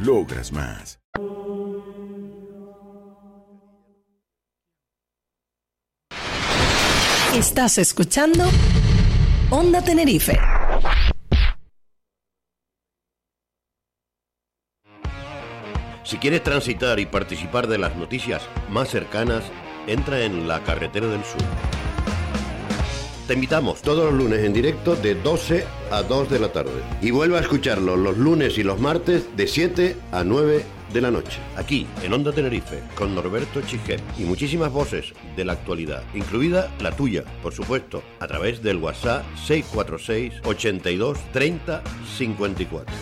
logras más. Estás escuchando Onda Tenerife. Si quieres transitar y participar de las noticias más cercanas, entra en la Carretera del Sur te invitamos todos los lunes en directo de 12 a 2 de la tarde. Y vuelve a escucharlo los lunes y los martes de 7 a 9 de la noche. Aquí, en Onda Tenerife, con Norberto Chiquet y muchísimas voces de la actualidad, incluida la tuya, por supuesto, a través del WhatsApp 646 82 30 54.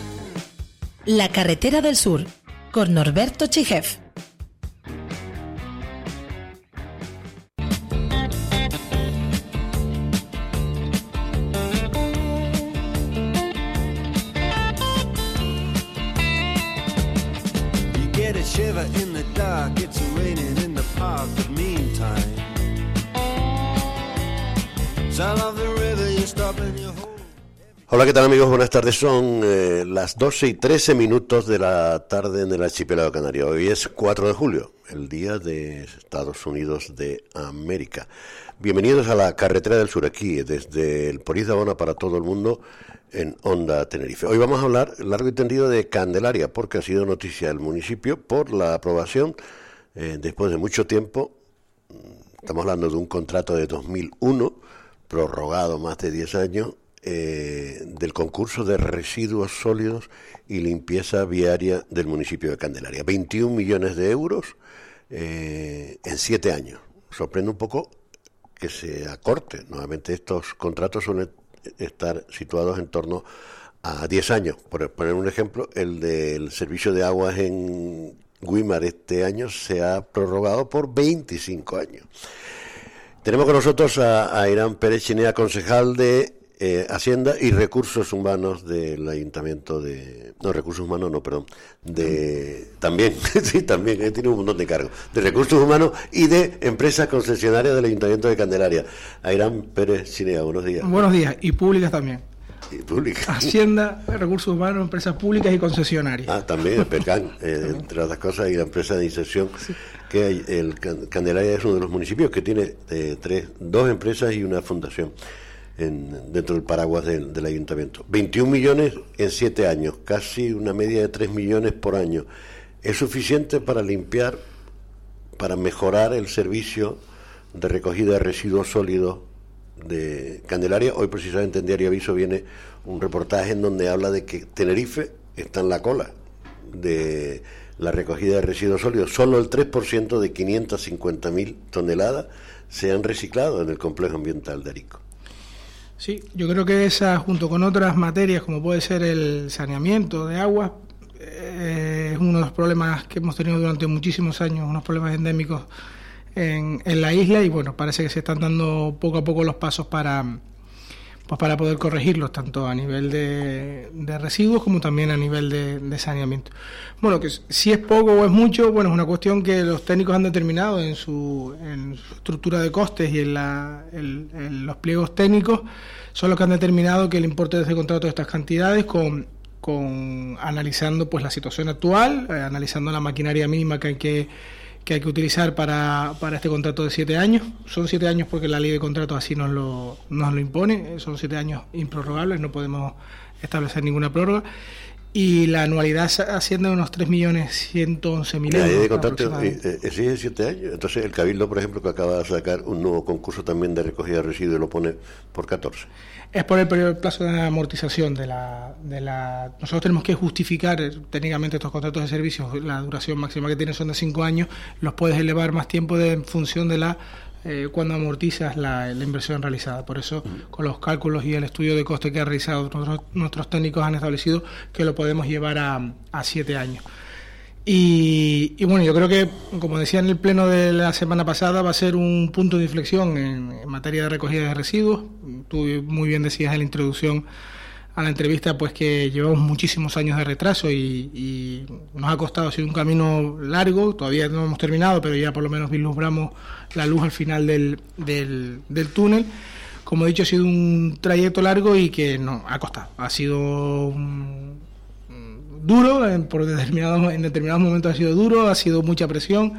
La Carretera del Sur, con Norberto Chijef. Hola, ¿qué tal amigos? Buenas tardes. Son eh, las 12 y 13 minutos de la tarde en el archipiélago canario. Hoy es 4 de julio, el día de Estados Unidos de América. Bienvenidos a la Carretera del Sur, aquí desde el Poris de Abona para todo el mundo en Onda Tenerife. Hoy vamos a hablar largo y tendido de Candelaria, porque ha sido noticia del municipio por la aprobación, eh, después de mucho tiempo, mm, estamos hablando de un contrato de 2001, prorrogado más de 10 años, eh, del concurso de residuos sólidos y limpieza viaria del municipio de Candelaria. 21 millones de euros eh, en 7 años. Sorprende un poco que se acorte. Nuevamente estos contratos suelen estar situados en torno a 10 años. Por poner un ejemplo, el del servicio de aguas en Guimar este año se ha prorrogado por 25 años. Tenemos con nosotros a, a Irán Pérez Chinea, concejal de eh, Hacienda y Recursos Humanos del Ayuntamiento de... No, Recursos Humanos no, perdón. De... También, sí, también, eh, tiene un montón de cargos. De Recursos Humanos y de Empresas Concesionarias del Ayuntamiento de Candelaria. Airán Pérez Chinea, buenos días. Buenos días, y públicas también. Y públicas. Hacienda, Recursos Humanos, Empresas Públicas y Concesionarias. Ah, también, el PERCAN, eh, entre otras cosas, y la empresa de inserción. que el Candelaria es uno de los municipios que tiene tres, dos empresas y una fundación dentro del paraguas del, ayuntamiento. 21 millones en 7 años, casi una media de 3 millones por año. ¿Es suficiente para limpiar, para mejorar el servicio de recogida de residuos sólidos de Candelaria? Hoy precisamente en Diario Aviso viene un reportaje en donde habla de que Tenerife está en la cola de la recogida de residuos sólidos. Solo el 3% de 550.000 toneladas se han reciclado en el complejo ambiental de Arico. Sí, yo creo que esa, junto con otras materias, como puede ser el saneamiento de agua, eh, es uno de los problemas que hemos tenido durante muchísimos años, unos problemas endémicos en, en la isla y bueno, parece que se están dando poco a poco los pasos para, pues para poder corregirlos, tanto a nivel de, residuos como también a nivel de, saneamiento. Bueno, que si es poco o es mucho, bueno, es una cuestión que los técnicos han determinado en su, en su estructura de costes y en, la, los pliegos técnicos, son los que han determinado que el importe de ese contrato de estas cantidades con, con analizando pues la situación actual, eh, analizando la maquinaria mínima que hay que que hay que utilizar para, para este contrato de siete años. Son siete años porque la ley de contratos así nos lo, nos lo impone, son siete años improrrogables, no podemos establecer ninguna prórroga. y la anualidad asciende a unos 3.111.000 euros. de contrato exige siete años. Entonces, el Cabildo, por ejemplo, que acaba de sacar un nuevo concurso también de recogida de residuos, lo pone por 14. Es por el periodo plazo de amortización de la, de la. Nosotros tenemos que justificar eh, técnicamente estos contratos de servicios. La duración máxima que tienen son de cinco años. Los puedes elevar más tiempo de, en función de la eh, cuando amortizas la, inversión realizada. Por eso, con los cálculos y el estudio de coste que han realizado nuestros, técnicos han establecido que lo podemos llevar a, siete años. Y, bueno, yo creo que, como decía en el pleno de la semana pasada, va a ser un punto de inflexión en, materia de recogida de residuos. Tú muy bien decías en la introducción a la entrevista pues que llevamos muchísimos años de retraso y, nos ha costado, ha sido un camino largo, todavía no hemos terminado, pero ya por lo menos vislumbramos la luz al final del, del, túnel. Como he dicho, ha sido un trayecto largo y que no ha costado. Ha sido duro, en, por determinados, en determinados momentos ha sido duro, ha sido mucha presión,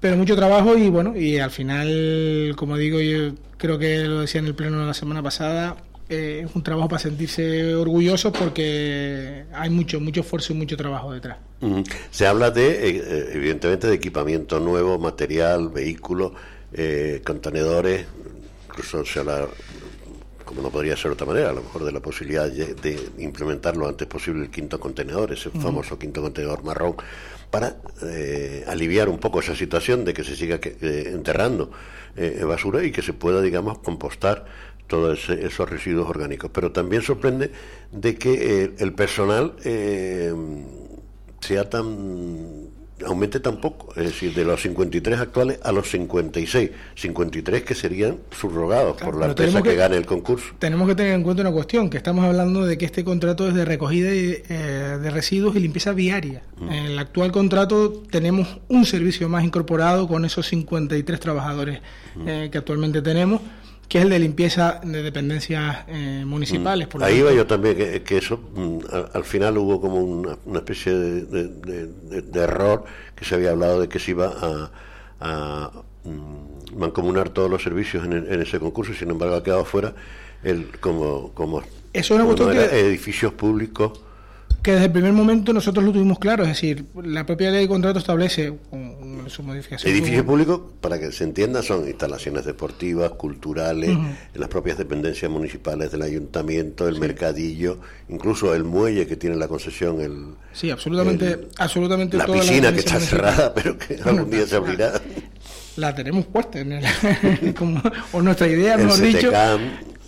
pero mucho trabajo y bueno, y al final, como digo, yo creo que lo decía en el pleno de la semana pasada, eh, es un trabajo para sentirse orgulloso porque hay mucho, mucho esfuerzo y mucho trabajo detrás. Se habla de, eh, eh, evidentemente, de equipamiento nuevo, material, vehículos, contenedores, incluso se habla, como no podría ser de otra manera, a lo mejor de la posibilidad de, implementar lo antes posible el quinto contenedor, ese famoso quinto contenedor marrón, para aliviar un poco esa situación de que se siga enterrando basura y que se pueda, digamos, compostar todos esos residuos orgánicos. Pero también sorprende de que eh, el personal eh, sea tan aumente tan poco, es decir, de los 53 actuales a los 56, 53 que serían subrogados por la empresa que, gane el concurso. Tenemos que tener en cuenta una cuestión, que estamos hablando de que este contrato es de recogida de, eh, de residuos y limpieza viaria. En el actual contrato tenemos un servicio más incorporado con esos 53 trabajadores que actualmente tenemos que es el de limpieza de dependencias eh, municipales. Por Ahí va yo también, que, eso mm, al, final hubo como una, especie de, error, que se había hablado de que se iba a, mm, mancomunar todos los servicios en, ese concurso, sin embargo ha quedado fuera el, como, como, eso es una edificios públicos que desde el primer momento nosotros lo tuvimos claro, es decir, la propia ley de contrato establece su modificación. Edificios públicos, para que se entienda, son instalaciones deportivas, culturales, las propias dependencias municipales del ayuntamiento, el mercadillo, incluso el muelle que tiene la concesión, el sí, absolutamente, absolutamente la piscina que está cerrada, pero que algún día se abrirá. La tenemos puesta en el, o nuestra idea, mejor dicho,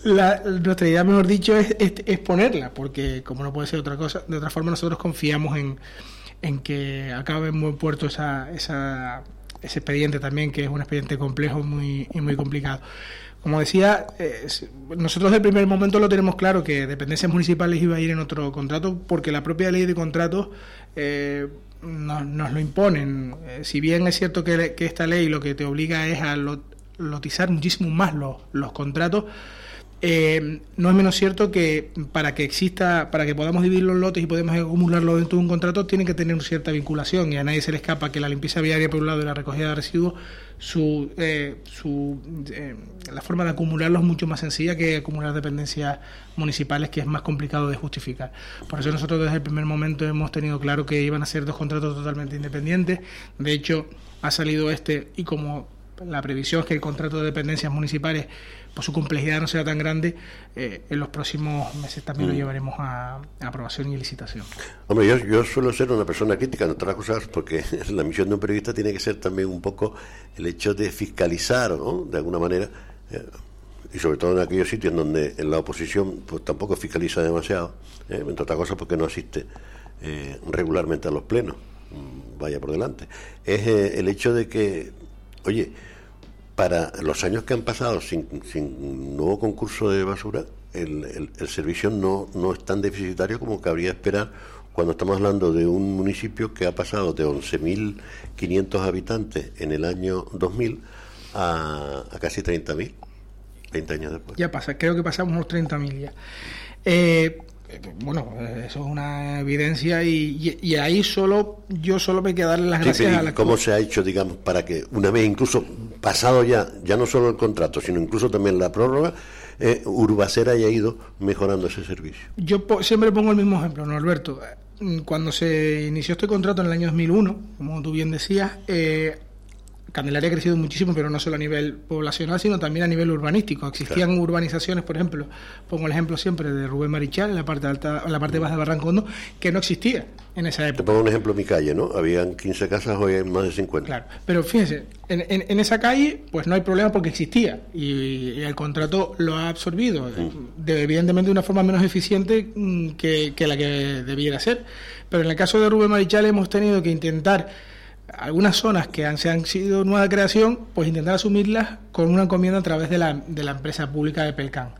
la, nuestra idea, mejor dicho, es, es, ponerla, porque como no puede ser otra cosa, de otra forma nosotros confiamos en, que acabe en buen puerto esa, esa, ese expediente también, que es un expediente complejo muy, y muy complicado. Como decía, nosotros desde el primer momento lo tenemos claro que dependencias municipales iba a ir en otro contrato, porque la propia ley de contratos eh, nos, lo imponen. Eh, si bien es cierto que, esta ley lo que te obliga es a lotizar muchísimo más los contratos, eh, no es menos cierto que para que exista, para que podamos dividir los lotes y podamos acumularlo dentro de un contrato, tiene que tener cierta vinculación y a nadie se le escapa que la limpieza viaria por un lado y la recogida de residuos, su, eh, su eh, la forma de acumularlos es mucho más sencilla que acumular dependencias municipales, que es más complicado de justificar. Por eso nosotros desde el primer momento hemos tenido claro que iban a ser dos contratos totalmente independientes. De hecho, ha salido este y como la previsión es que el contrato de dependencias municipales, por su complejidad no sea tan grande, eh, en los próximos meses también lo mm. llevaremos a, aprobación y licitación. Hombre, yo, yo, suelo ser una persona crítica en otras cosas porque la misión de un periodista tiene que ser también un poco el hecho de fiscalizar, ¿no? De alguna manera. Eh, y sobre todo en aquellos sitios donde en la oposición pues tampoco fiscaliza demasiado, eh, entre otras cosas porque no asiste regularmente a los plenos, mm, vaya por delante, es el hecho de que, oye, para los años que han pasado sin, sin nuevo concurso de basura, el, servicio no, no es tan deficitario como cabría esperar cuando estamos hablando de un municipio que ha pasado de 11.500 habitantes en el año 2000 a, a casi 30.000, 20 años después. Ya pasa, creo que pasamos los 30.000 ya. Eh, bueno, eso es una evidencia y, ahí solo yo solo me queda darle las gracias a la ¿Cómo se ha hecho, digamos, para que una vez incluso pasado ya, ya no solo el contrato, sino incluso también la prórroga, eh, Urbacera haya ido mejorando ese servicio? Yo siempre pongo el mismo ejemplo, ¿no, Alberto? Cuando se inició este contrato en el año 2001, como tú bien decías, eh, Candelaria ha crecido muchísimo, pero no solo a nivel poblacional, sino también a nivel urbanístico. Existían urbanizaciones, por ejemplo, pongo el ejemplo siempre de Rubén Marichal, en la parte alta, en la parte baja de Barrancondo, que no existía en esa época. Te pongo un ejemplo en mi calle, ¿no? Habían 15 casas, hoy hay más de 50. Claro, pero fíjense, en, esa calle pues no hay problema porque existía y, el contrato lo ha absorbido, mm. evidentemente de una forma menos eficiente mm, que, que la que debiera ser. Pero en el caso de Rubén Marichal hemos tenido que intentar algunas zonas que han, se han sido nueva creación, pues intentar asumirlas con una encomienda a través de la, de la empresa pública de Pelcán.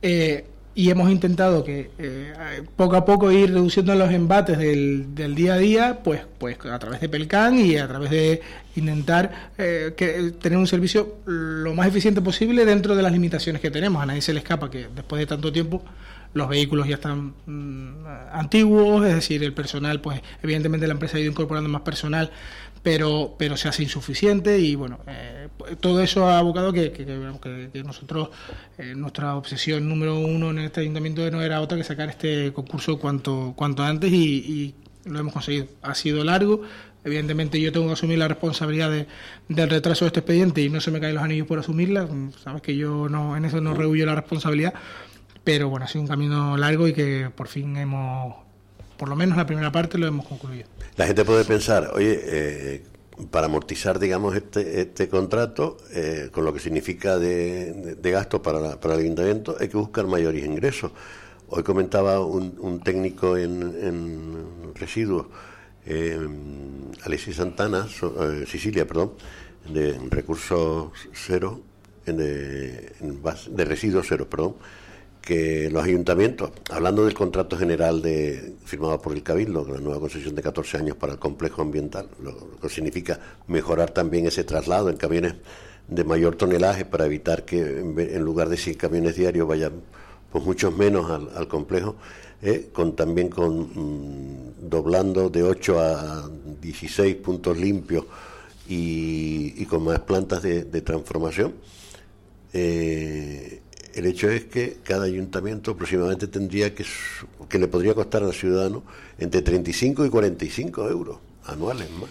Eh, y hemos intentado que eh, poco a poco ir reduciendo los embates del, del, día a día, pues, pues a través de Pelcán y a través de intentar eh, que, tener un servicio lo más eficiente posible dentro de las limitaciones que tenemos. A nadie se le escapa que después de tanto tiempo los vehículos ya están mm, antiguos, es decir, el personal, pues evidentemente la empresa ha ido incorporando más personal, pero, pero se hace insuficiente y bueno, eh, todo eso ha abocado que, que, nosotros, eh, nuestra obsesión número uno en este ayuntamiento no era otra que sacar este concurso cuanto, cuanto antes y, lo hemos conseguido. Ha sido largo, Evidentemente yo tengo que asumir la responsabilidad de, del retraso de este expediente y no se me caen los anillos por asumirla. Sabes que yo no en eso no rehuyo la responsabilidad, pero bueno, ha sido un camino largo y que por fin hemos, por lo menos la primera parte lo hemos concluido. La gente puede pensar, oye, eh, para amortizar, digamos, este, este contrato, eh, con lo que significa de, gasto para, para el ayuntamiento, hay que buscar mayores ingresos. Hoy comentaba un, técnico en, residuos, eh, Alexis Santana, eh, Sicilia, perdón, de recursos cero, de, de residuos cero, perdón, que los ayuntamientos, hablando del contrato general de, firmado por el Cabildo, la nueva concesión de 14 años para el complejo ambiental, lo, que significa mejorar también ese traslado en camiones de mayor tonelaje para evitar que en, lugar de 100 camiones diarios vayan pues muchos menos al, complejo, eh, con también con mm, doblando de 8 a 16 puntos limpios y, con más plantas de, transformación. Eh, el hecho es que cada ayuntamiento aproximadamente tendría que, que le podría costar al ciudadano entre 35 y 45 euros anuales más.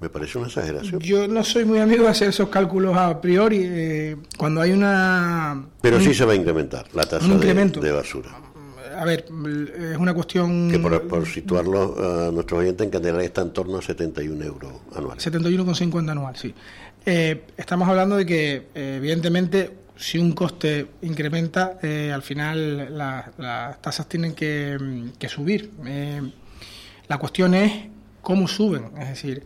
Me parece una exageración. Yo no soy muy amigo de hacer esos cálculos a priori. Eh, cuando hay una... Pero sí se va a incrementar la tasa de, basura. A ver, es una cuestión... Que por, situarlo a nuestros oyentes en Candelaria está en torno a 71 euros anuales. 71,50 anual, sí. Eh, estamos hablando de que, eh, evidentemente, si un coste incrementa, eh, al final las tasas tienen que, subir. Eh, la cuestión es cómo suben, es decir,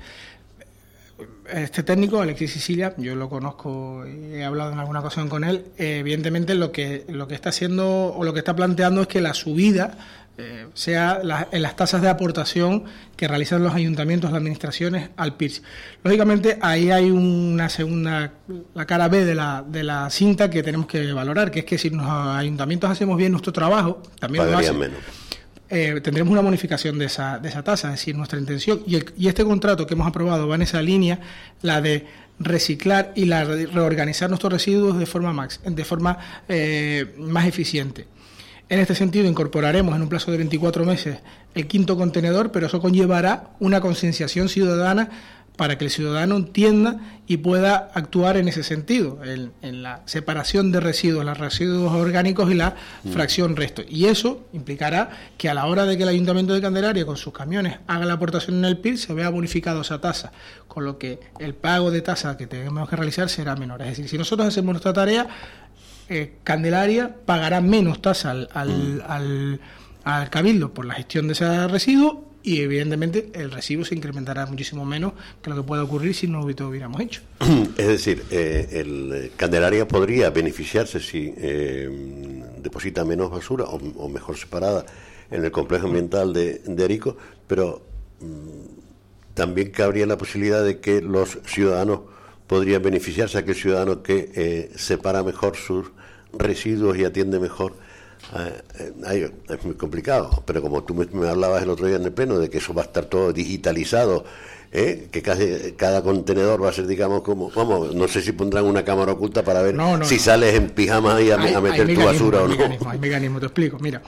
este técnico, Alexis Sicilia, yo lo conozco y he hablado en alguna ocasión con él, eh, evidentemente lo que, lo que está haciendo o lo que está planteando es que la subida eh, sea en las tasas de aportación que realizan los ayuntamientos, las administraciones al PIRS. Lógicamente, ahí hay una segunda, la cara B de la, de la cinta que tenemos que valorar, que es que si los ayuntamientos hacemos bien nuestro trabajo, también lo hacen, eh, tendremos una bonificación de esa, de esa tasa, es decir, nuestra intención. Y, y este contrato que hemos aprobado va en esa línea, la de reciclar y la reorganizar nuestros residuos de forma, max, de forma eh, más eficiente. En este sentido, incorporaremos en un plazo de 24 meses el quinto contenedor, pero eso conllevará una concienciación ciudadana para que el ciudadano entienda y pueda actuar en ese sentido, en, la separación de residuos, los residuos orgánicos y la mm. fracción resto. Y eso implicará que a la hora de que el Ayuntamiento de Candelaria con sus camiones haga la aportación en el PIB se vea bonificado esa tasa, con lo que el pago de tasa que tenemos que realizar será menor. Es decir, si nosotros hacemos nuestra tarea, eh, Candelaria pagará menos tasa al, al, al, cabildo por la gestión de ese residuo y evidentemente el residuo se incrementará muchísimo menos que lo que pueda ocurrir si no lo hubiéramos hecho. Es decir, eh, el eh, Candelaria podría beneficiarse si deposita menos basura o, mejor separada en el complejo ambiental de, de Arico, pero mm, también cabría la posibilidad de que los ciudadanos podrían beneficiarse aquel ciudadano que separa mejor sus residuos y atiende mejor Eh, es muy complicado, pero como tú me, hablabas el otro día en el pleno de que eso va a estar todo digitalizado, ¿eh? que casi, cada contenedor va a ser, digamos, como, vamos, no sé si pondrán una cámara oculta para ver si sales en pijama y a, meter tu basura o no. Hay mecanismo, te explico, mira.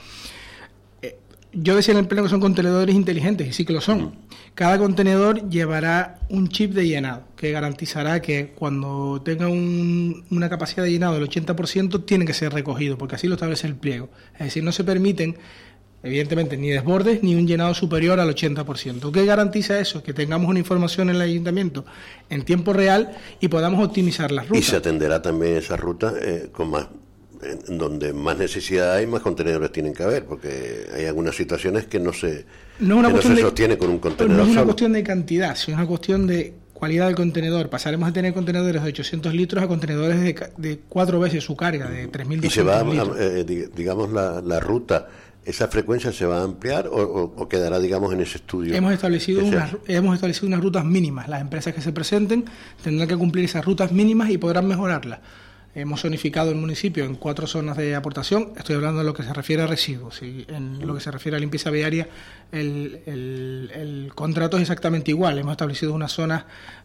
Eh, yo decía en el pleno que son contenedores inteligentes, y sí que lo son. Cada contenedor llevará un chip de llenado que garantizará que cuando tenga una capacidad de llenado del 80% tiene que ser recogido, porque así lo establece el pliego. Es decir, no se permiten, evidentemente, ni desbordes ni un llenado superior al 80%. ¿Qué garantiza eso? Que tengamos una información en el ayuntamiento en tiempo real y podamos optimizar las rutas. Y se atenderá también esa ruta eh, con más donde más necesidad hay, más contenedores tienen que haber, porque hay algunas situaciones que no se no, una cuestión se sostiene con un contenedor. No es una cuestión de cantidad, sino una cuestión de cualidad del contenedor. Pasaremos a tener contenedores de 800 litros a contenedores de, cuatro veces su carga, de 3.200 ¿Y se va, eh, digamos, la, ruta, esa frecuencia se va a ampliar o, quedará, digamos, en ese estudio? Hemos establecido, unas, hemos establecido unas rutas mínimas. Las empresas que se presenten tendrán que cumplir esas rutas mínimas y podrán mejorarlas. Hemos zonificado el municipio en cuatro zonas de aportación. Estoy hablando de lo que se refiere a residuos. Y en lo que se refiere a limpieza viaria, el, contrato es exactamente igual. Hemos establecido unas zonas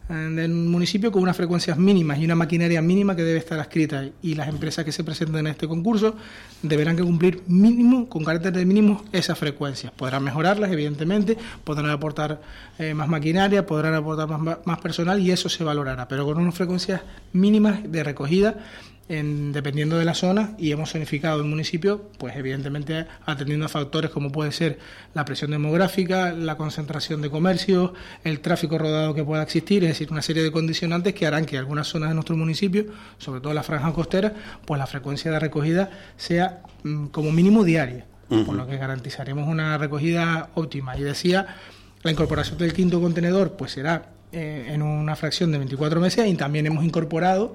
eh, del municipio con unas frecuencias mínimas y una maquinaria mínima que debe estar adscrita. Y las empresas que se presenten en este concurso deberán que cumplir mínimo, con carácter de mínimo, esas frecuencias. Podrán mejorarlas, evidentemente, podrán aportar eh, más maquinaria, podrán aportar más, más personal y eso se valorará, pero con unas frecuencias mínimas de recogida en, dependiendo de la zona y hemos zonificado el municipio, pues evidentemente atendiendo a factores como puede ser la presión demográfica, la concentración de comercios, el tráfico rodado que pueda existir, es decir, una serie de condicionantes que harán que algunas zonas de nuestro municipio, sobre todo la franja costera, pues la frecuencia de recogida sea mm, como mínimo diaria, por lo que garantizaremos una recogida óptima. Y decía, la incorporación del quinto contenedor pues será eh, en una fracción de 24 meses y también hemos incorporado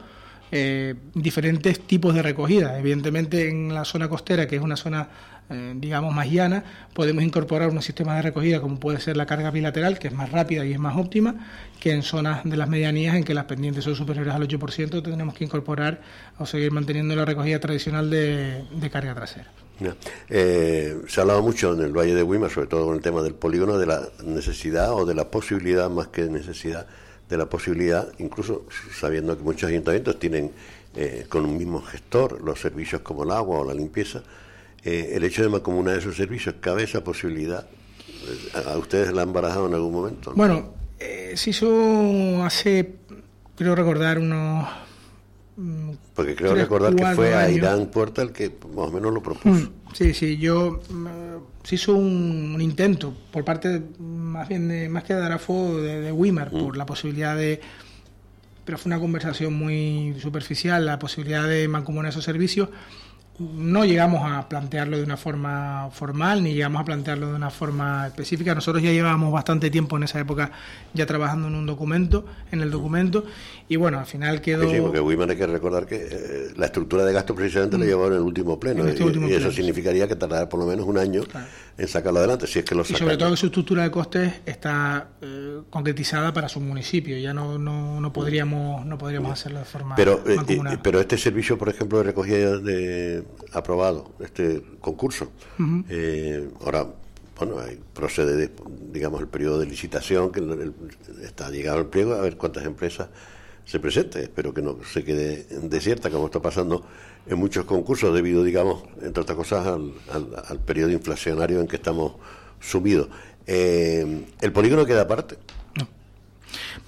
eh, diferentes tipos de recogida. Evidentemente en la zona costera, que es una zona, eh, digamos, más llana, podemos incorporar unos sistemas de recogida como puede ser la carga bilateral, que es más rápida y es más óptima, que en zonas de las medianías en que las pendientes son superiores al 8%, tenemos que incorporar o seguir manteniendo la recogida tradicional de, carga trasera. Eh, se ha hablado mucho en el Valle de Huima, sobre todo con el tema del polígono, de la necesidad o de la posibilidad más que necesidad de la posibilidad, incluso sabiendo que muchos ayuntamientos tienen eh, con un mismo gestor los servicios como el agua o la limpieza, eh, el hecho de mancomunar esos servicios, ¿cabe esa posibilidad? ¿A ustedes la han barajado en algún momento? Bueno, eh, se hace, creo recordar, unos... Mm, Porque creo recordar que fue a Irán Puerta el que más o menos lo propuso. Mm, sí, sí, yo se hizo un, intento por parte más bien de, más que de Darafo de, de Wimar por mm. la posibilidad de pero fue una conversación muy superficial la posibilidad de mancomunar esos servicios no llegamos a plantearlo de una forma formal ni llegamos a plantearlo de una forma específica. Nosotros ya llevábamos bastante tiempo en esa época ya trabajando en un documento, en el documento, y bueno, al final quedó... Sí, porque Wiman hay que recordar que eh, la estructura de gasto precisamente lo mm. llevaron en el último pleno, este y, eso significaría que tardará por lo menos un año en sacarlo adelante, si es que lo Y sobre todo que su estructura de costes está eh, concretizada para su municipio, ya no, no, no podríamos no podríamos hacerlo de forma pero, eh, pero este servicio, por ejemplo, de recogida de aprobado este concurso. Eh, ahora, bueno, procede, digamos, el periodo de licitación, que está llegado el pliego, a ver cuántas empresas se presenten. Espero que no se quede desierta, como está pasando en muchos concursos, debido, digamos, entre otras cosas, al, al, periodo inflacionario en que estamos sumidos. Eh, ¿El polígono queda aparte?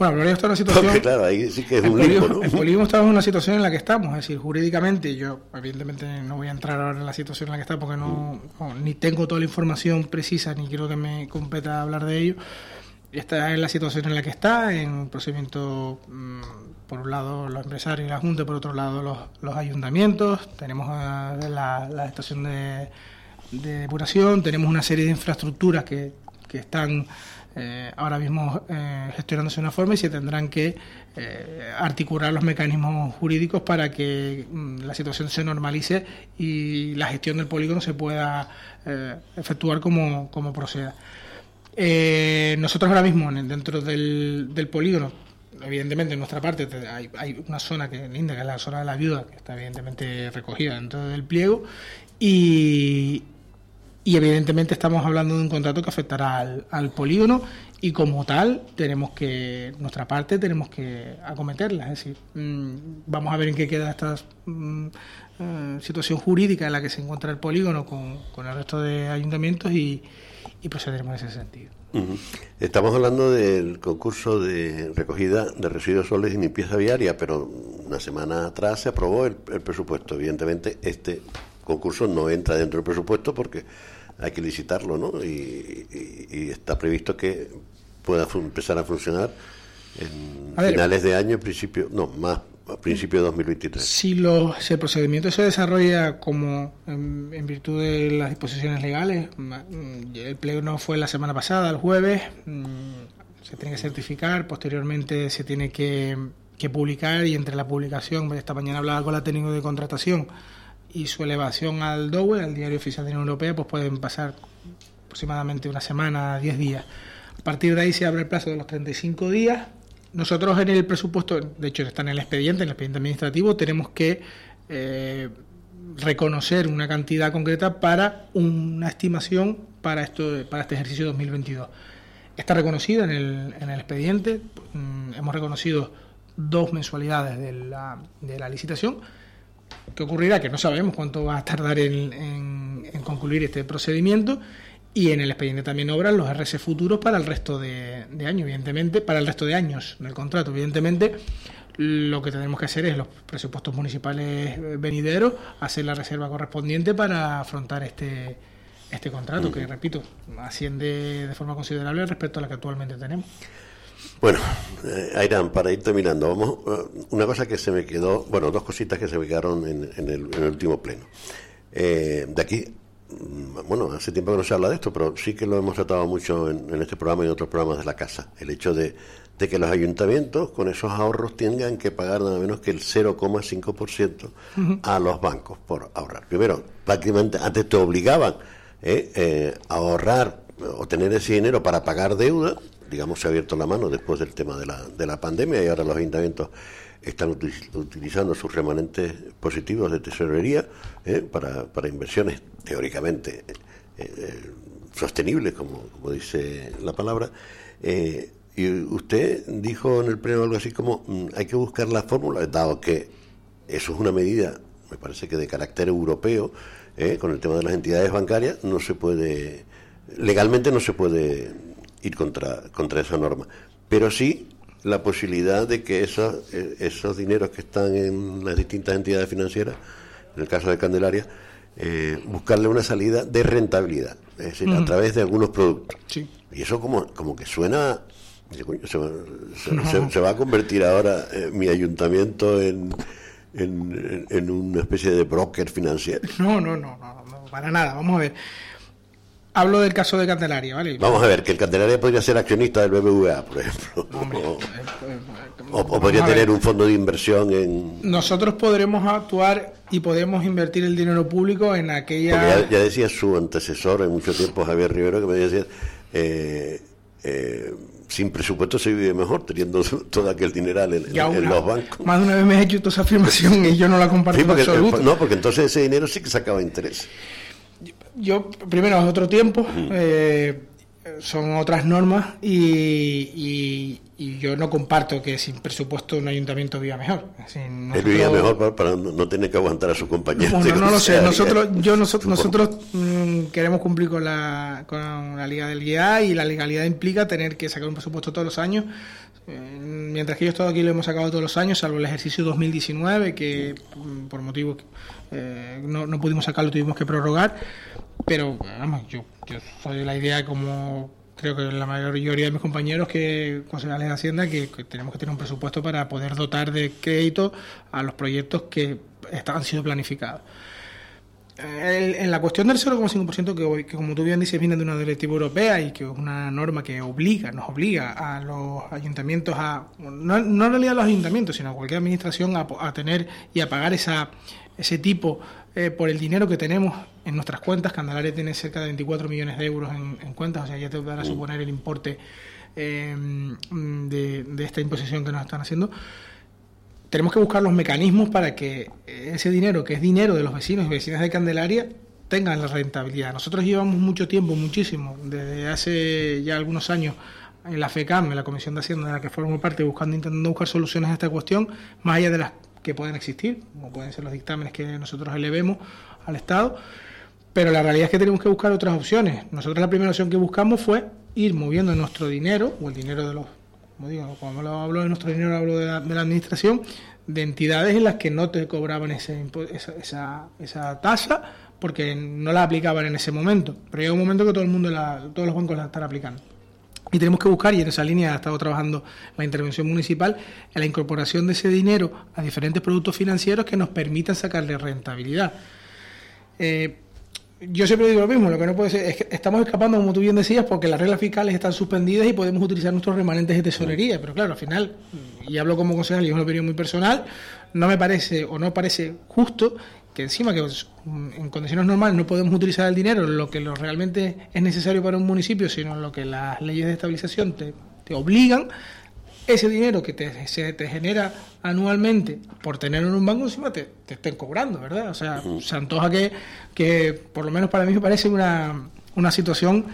Bueno, Gloria está en una situación. claro, ahí sí que es un El polígono está en una situación en la que estamos, es decir, jurídicamente, yo evidentemente no voy a entrar ahora en la situación en la que está porque no, ni tengo toda la información precisa ni quiero que me competa hablar de ello. Está en la situación en la que está, en un procedimiento, mm, por un lado los empresarios y la Junta, por otro lado los, los ayuntamientos, tenemos eh, la, la, estación de, de depuración, tenemos una serie de infraestructuras que, que están eh, ahora mismo eh, gestionándose de una forma y se tendrán que eh, articular los mecanismos jurídicos para que mm, la situación se normalice y la gestión del polígono se pueda efectuar como, como proceda. nosotros ahora mismo dentro del, polígono evidentemente en nuestra parte hay, hay, una zona que linda, que es la zona de la viuda, que está evidentemente recogida dentro del pliego, y, y evidentemente estamos hablando de un contrato que afectará al, polígono y como tal tenemos que, nuestra parte tenemos que acometerla, es decir, mm, vamos a ver en qué queda esta mm, eh, situación jurídica en la que se encuentra el polígono con, con el resto de ayuntamientos y, procederemos en ese sentido. Estamos hablando del concurso de recogida de residuos sólidos y limpieza viaria, pero una semana atrás se aprobó el, presupuesto. Evidentemente, este concurso no entra dentro del presupuesto porque hay que licitarlo, ¿no? Y, está previsto que pueda empezar a funcionar en finales de año, principio, no, más a principios de 2023. Si, el procedimiento se desarrolla como en, virtud de las disposiciones legales, mm, el pleno fue la semana pasada, el jueves, mm, se tiene que certificar, posteriormente se tiene que, publicar y entre la publicación, esta mañana hablaba con la técnica de contratación y su elevación al DOWE, al Diario Oficial de la Unión Europea, pues pueden pasar aproximadamente una semana, 10 días. A partir de ahí se abre el plazo de los 35 días nosotros en el presupuesto, de hecho está en el expediente, en el expediente administrativo, tenemos que eh, reconocer una cantidad concreta para una estimación para, esto, para este ejercicio 2022. Está reconocida en el, en el expediente, mm, hemos reconocido dos mensualidades de la, de la licitación. ¿Qué ocurrirá? Que no sabemos cuánto va a tardar en, en concluir este procedimiento y en el expediente también obran los RS futuros para el resto de, años, evidentemente, para el resto de años del contrato. Evidentemente, lo que tenemos que hacer es los presupuestos municipales venideros, hacer la reserva correspondiente para afrontar este, este contrato, que repito, asciende de forma considerable respecto a la que actualmente tenemos. Bueno, eh, Ayrán, para ir terminando, vamos, eh, una cosa que se me quedó, bueno, dos cositas que se me quedaron en, el, último pleno. Eh, de aquí Mm, bueno, hace tiempo que no se habla de esto, pero sí que lo hemos tratado mucho en, este programa y en otros programas de la casa. El hecho de, que los ayuntamientos con esos ahorros tengan que pagar nada menos que el 0,5% a los bancos por ahorrar. Primero, prácticamente antes te obligaban eh, eh, a ahorrar o tener ese dinero para pagar deuda, digamos, se ha abierto la mano después del tema de la, de la pandemia y ahora los ayuntamientos están utilizando sus remanentes positivos de tesorería eh, para, para, inversiones teóricamente eh, eh, sostenibles, como, como, dice la palabra. y usted dijo en el pleno algo así como mm, hay que buscar la fórmula, dado que eso es una medida, me parece que de carácter europeo, con el tema de las entidades bancarias, no se puede, legalmente no se puede ir contra, contra esa norma, pero sí la posibilidad de que esos, eh, esos dineros que están en las distintas entidades financieras, en el caso de Candelaria, eh, buscarle una salida de rentabilidad, es decir, a través de algunos productos. Y eso como, como que suena, se, va a convertir ahora eh, mi ayuntamiento en, en, en, una especie de broker financiero. no, no, no, no, para nada. Vamos a ver. Hablo del caso de Candelaria, ¿vale? Vamos a ver, que el Candelaria podría ser accionista del BBVA, por ejemplo. o, podría tener un fondo de inversión en... Nosotros podremos actuar y podemos invertir el dinero público en aquella... Ya, decía su antecesor en mucho tiempo, Javier Rivero, que me decía, eh, eh, sin presupuesto se vive mejor, teniendo todo aquel dineral en, los bancos. Más de una vez me he hecho toda esa afirmación y yo no la comparto en absoluto. No, porque entonces ese dinero sí que sacaba interés yo, primero, es otro tiempo, eh, son otras normas y, yo no comparto que sin presupuesto un ayuntamiento viva mejor. Él vivía mejor para, no tener que aguantar a su compañero. Bueno, no lo sé. Nosotros, yo, nosotros, nosotros mm, queremos cumplir con la, con la legalidad y la legalidad implica tener que sacar un presupuesto todos los años. Eh, mientras que yo he estado aquí lo hemos sacado todos los años, salvo el ejercicio 2019, que mm, por motivos eh, no, no pudimos sacarlo, tuvimos que prorrogar pero vamos, yo, yo soy la idea como creo que la mayoría de mis compañeros que concejales de Hacienda que, tenemos que tener un presupuesto para poder dotar de crédito a los proyectos que han sido planificados. en la cuestión del 0,5% que, que como tú bien dices viene de una directiva europea y que es una norma que obliga, nos obliga a los ayuntamientos a, no, no en realidad a los ayuntamientos, sino a cualquier administración a tener y a pagar esa, ese tipo eh, por el dinero que tenemos en nuestras cuentas. Candelaria tiene cerca de 24 millones de euros en, cuentas, o sea, ya te dará a suponer el importe em, de, de esta imposición que nos están haciendo, tenemos que buscar los mecanismos para que ese dinero, que es dinero de los vecinos y vecinas de Candelaria, tengan la rentabilidad. Nosotros llevamos mucho tiempo, muchísimo, desde hace ya algunos años, en la FECAM, en la Comisión de Hacienda de la que formo parte, buscando, intentando buscar soluciones a esta cuestión, más allá de las que pueden existir, como pueden ser los dictámenes que nosotros elevemos al Estado, pero la realidad es que tenemos que buscar otras opciones. Nosotros la primera opción que buscamos fue ir moviendo nuestro dinero, o el dinero de los, como digo, cuando hablo de nuestro dinero, hablo de la, administración, de entidades en las que no te cobraban ese, esa, esa, esa tasa porque no la aplicaban en ese momento. Pero llega un momento que todo el mundo, la, todos los bancos la están aplicando. Y tenemos que buscar, y en esa línea ha estado trabajando la intervención municipal, la incorporación de ese dinero a diferentes productos financieros que nos permitan sacarle rentabilidad. Eh, yo siempre digo lo mismo, lo que no puede ser es que estamos escapando, como tú bien decías, porque las reglas fiscales están suspendidas y podemos utilizar nuestros remanentes de tesorería. Pero claro, al final, y hablo como concejal y es una opinión muy personal, no me parece o no parece justo que encima que en condiciones normales no podemos utilizar el dinero, lo que lo realmente es necesario para un municipio, sino lo que las leyes de estabilización te, te obligan, ese dinero que te, se te genera anualmente por tenerlo en un banco encima te, te estén cobrando, ¿verdad? O sea, se antoja que, que, por lo menos para mí me parece una, una situación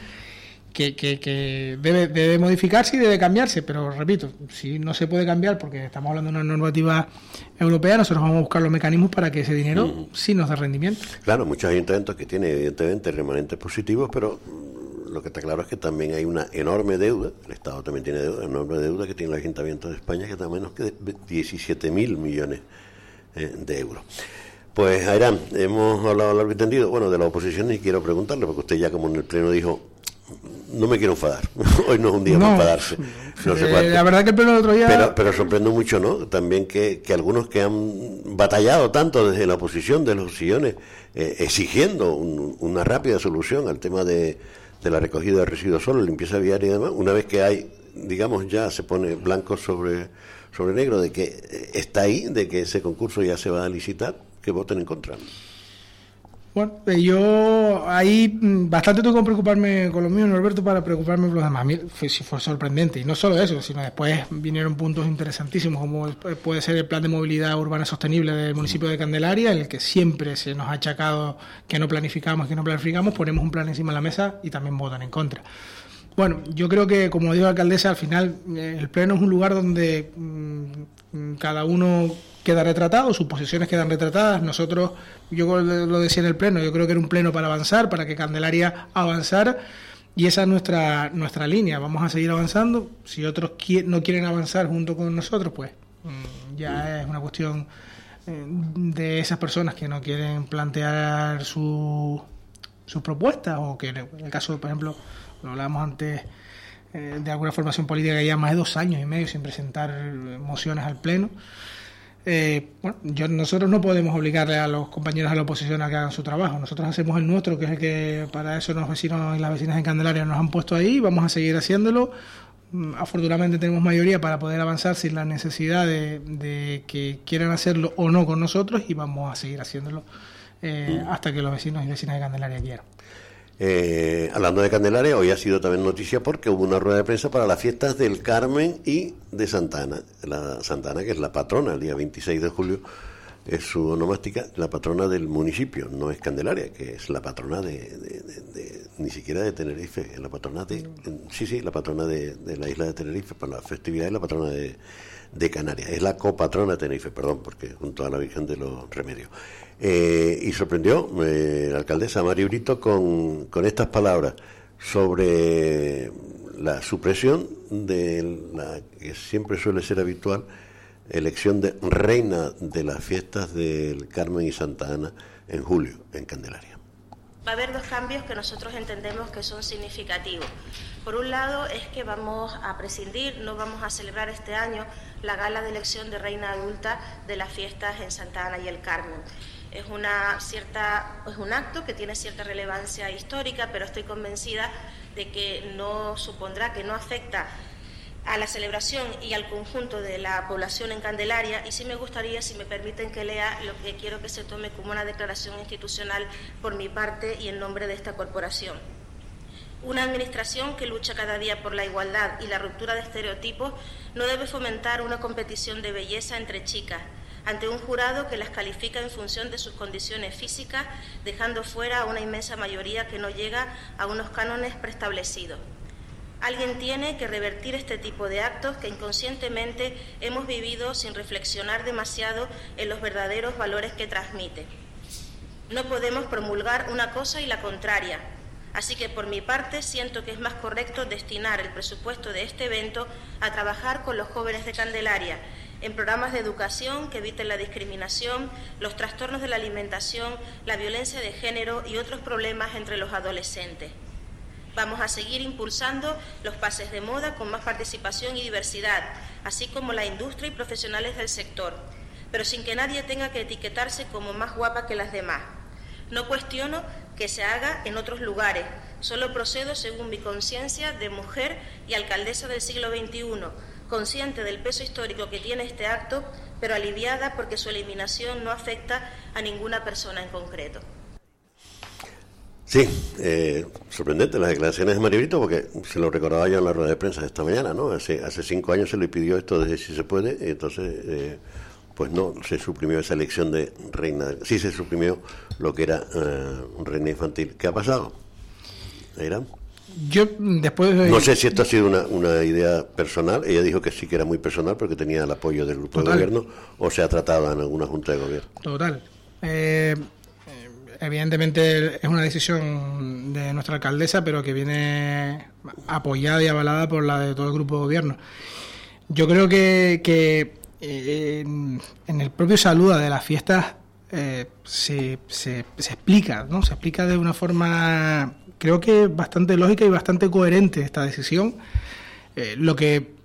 que, que, debe, debe modificarse y debe cambiarse, pero repito, si no se puede cambiar porque estamos hablando de una normativa europea, nosotros vamos a buscar los mecanismos para que ese dinero sí nos dé rendimiento. Claro, muchos ayuntamientos que tienen evidentemente remanentes positivos, pero lo que está claro es que también hay una enorme deuda, el Estado también tiene deuda, enorme deuda que tiene el Ayuntamiento de España, que está menos que 17 mil millones eh, de euros. Pues, Ayrán, hemos hablado largo y tendido, bueno, de la oposición y quiero preguntarle, porque usted ya como en el Pleno dijo, no me quiero enfadar, hoy no es un día para enfadarse. Eh, la verdad que el Pleno del otro día... Pero, pero sorprende mucho, ¿no? También que, que, algunos que han batallado tanto desde la oposición de los sillones, eh, exigiendo una rápida solución al tema de de la recogida de residuos solo, limpieza viaria y demás, una vez que hay, digamos, ya se pone blanco sobre, sobre negro de que eh, está ahí, de que ese concurso ya se va a licitar, que voten en contra. Bueno, eh, yo ahí mm, bastante tengo que preocuparme con lo mío, Norberto, para preocuparme por los demás. Fue, fue sorprendente. Y no solo eso, sino después vinieron puntos interesantísimos, como puede ser el plan de movilidad urbana sostenible del municipio de Candelaria, en el que siempre se nos ha achacado que no planificamos, que no planificamos, ponemos un plan encima de la mesa y también votan en contra. Bueno, yo creo que, como dijo la alcaldesa, al final eh, el pleno es un lugar donde mm, cada uno queda retratado, sus posiciones quedan retratadas. Nosotros, yo lo decía en el pleno, yo creo que era un pleno para avanzar, para que Candelaria avanzara. Y esa es nuestra, nuestra línea. Vamos a seguir avanzando. Si otros no quieren avanzar junto con nosotros, pues mm, ya es una cuestión eh, de esas personas que no quieren plantear sus propuestas o que en el caso, por ejemplo, lo hablábamos antes eh, de alguna formación política que ya más de dos años y medio sin presentar mociones al Pleno. Eh, bueno, yo, nosotros no podemos obligarle a los compañeros de la oposición a que hagan su trabajo. Nosotros hacemos el nuestro, que es el que para eso los vecinos y las vecinas en Candelaria nos han puesto ahí. Vamos a seguir haciéndolo. Mm, afortunadamente tenemos mayoría para poder avanzar sin la necesidad de, que quieran hacerlo o no con nosotros y vamos a seguir haciéndolo eh, hasta que los vecinos y vecinas de Candelaria quieran. Eh, hablando de Candelaria, hoy ha sido también noticia porque hubo una rueda de prensa para las fiestas del Carmen y de Santana. La Santana, que es la patrona, el día 26 de julio, es su onomástica, la patrona del municipio, no es Candelaria, que es la patrona de, ni siquiera de Tenerife, es la patrona de, sí, sí, la patrona de, la isla de Tenerife, para la festividad es la patrona de, de Canarias, es la copatrona de Tenerife, perdón, porque junto a la Virgen de los Remedios. Eh, y sorprendió eh, la alcaldesa María Brito con, con estas palabras sobre la supresión de la que siempre suele ser habitual elección de reina de las fiestas del Carmen y Santa Ana en julio en Candelaria. Va a haber dos cambios que nosotros entendemos que son significativos. Por un lado es que vamos a prescindir, no vamos a celebrar este año la gala de elección de reina adulta de las fiestas en Santa Ana y el Carmen es, una cierta, es un acto que tiene cierta relevancia histórica, pero estoy convencida de que no supondrá, que no afecta a la celebración y al conjunto de la población en Candelaria y sí me gustaría, si me permiten que lea lo que quiero que se tome como una declaración institucional por mi parte y en nombre de esta corporación. Una administración que lucha cada día por la igualdad y la ruptura de estereotipos no debe fomentar una competición de belleza entre chicas, ante un jurado que las califica en función de sus condiciones físicas, dejando fuera a una inmensa mayoría que no llega a unos cánones preestablecidos. Alguien tiene que revertir este tipo de actos que inconscientemente hemos vivido sin reflexionar demasiado en los verdaderos valores que transmite. No podemos promulgar una cosa y la contraria. Así que por mi parte siento que es más correcto destinar el presupuesto de este evento a trabajar con los jóvenes de Candelaria en programas de educación que eviten la discriminación, los trastornos de la alimentación, la violencia de género y otros problemas entre los adolescentes. Vamos a seguir impulsando los pases de moda con más participación y diversidad, así como la industria y profesionales del sector, pero sin que nadie tenga que etiquetarse como más guapa que las demás. No cuestiono que se haga en otros lugares, solo procedo según mi conciencia de mujer y alcaldesa del siglo XXI, consciente del peso histórico que tiene este acto, pero aliviada porque su eliminación no afecta a ninguna persona en concreto. Sí, eh, sorprendente las declaraciones de Maribelito porque se lo recordaba yo en la rueda de prensa de esta mañana, ¿no? Hace, hace cinco años se le pidió esto desde si se puede, entonces, eh, pues no, se suprimió esa elección de reina, sí se suprimió lo que era eh, reina infantil. ¿Qué ha pasado? ¿Era? Yo después No sé si esto ha sido una, idea personal. Ella dijo que sí que era muy personal porque tenía el apoyo del grupo de gobierno o se ha tratado en alguna junta de gobierno. Total. Eh, evidentemente es una decisión de nuestra alcaldesa, pero que viene apoyada y avalada por la de todo el grupo de gobierno. Yo creo que, eh, en, el propio saluda de las fiestas eh, se, se, explica, ¿no? Se explica de una forma, creo que bastante lógica y bastante coherente esta decisión. Eh, lo que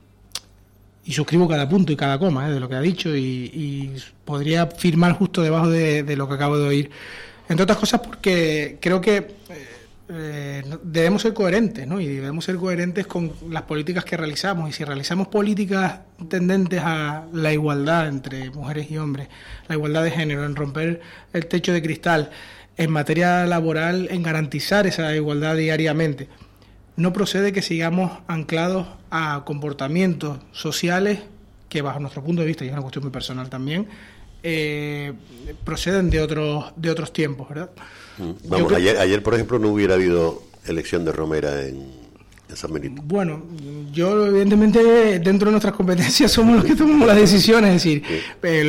y suscribo cada punto y cada coma de lo que ha dicho y, podría firmar justo debajo de, de, lo que acabo de oír. Entre otras cosas porque creo que eh, debemos ser coherentes, ¿no? Y debemos ser coherentes con las políticas que realizamos. Y si realizamos políticas tendentes a la igualdad entre mujeres y hombres, la igualdad de género, en romper el techo de cristal, en materia laboral, en garantizar esa igualdad diariamente, no procede que sigamos anclados a comportamientos sociales que bajo nuestro punto de vista, y es una cuestión muy personal también, eh, proceden de otros de otros tiempos, ¿verdad? Vamos, ayer, ayer, por ejemplo, no hubiera habido elección de Romera en, San Benito. Bueno, yo evidentemente dentro de nuestras competencias somos los que tomamos las decisiones, es decir,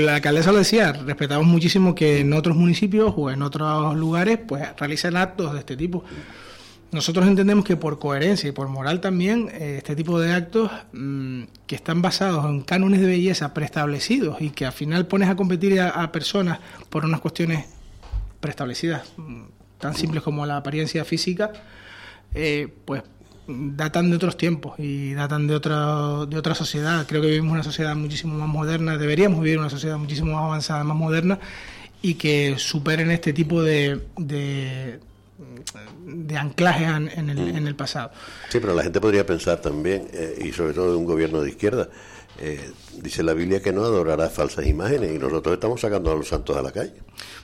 la alcaldesa lo decía, respetamos muchísimo que en otros municipios o en otros lugares pues realicen actos de este tipo. Nosotros entendemos que por coherencia y por moral también, eh, este tipo de actos mm, que están basados en cánones de belleza preestablecidos y que al final pones a competir a, personas por unas cuestiones preestablecidas, tan simples como la apariencia física, eh, pues datan de otros tiempos y datan de otra, de otra sociedad. Creo que vivimos una sociedad muchísimo más moderna, deberíamos vivir una sociedad muchísimo más avanzada, más moderna y que superen este tipo de de anclaje en el, mm. en el, pasado. Sí, pero la gente podría pensar también, eh, y sobre todo de un gobierno de izquierda, eh, dice la Biblia que no adorará falsas imágenes y nosotros estamos sacando a los santos a la calle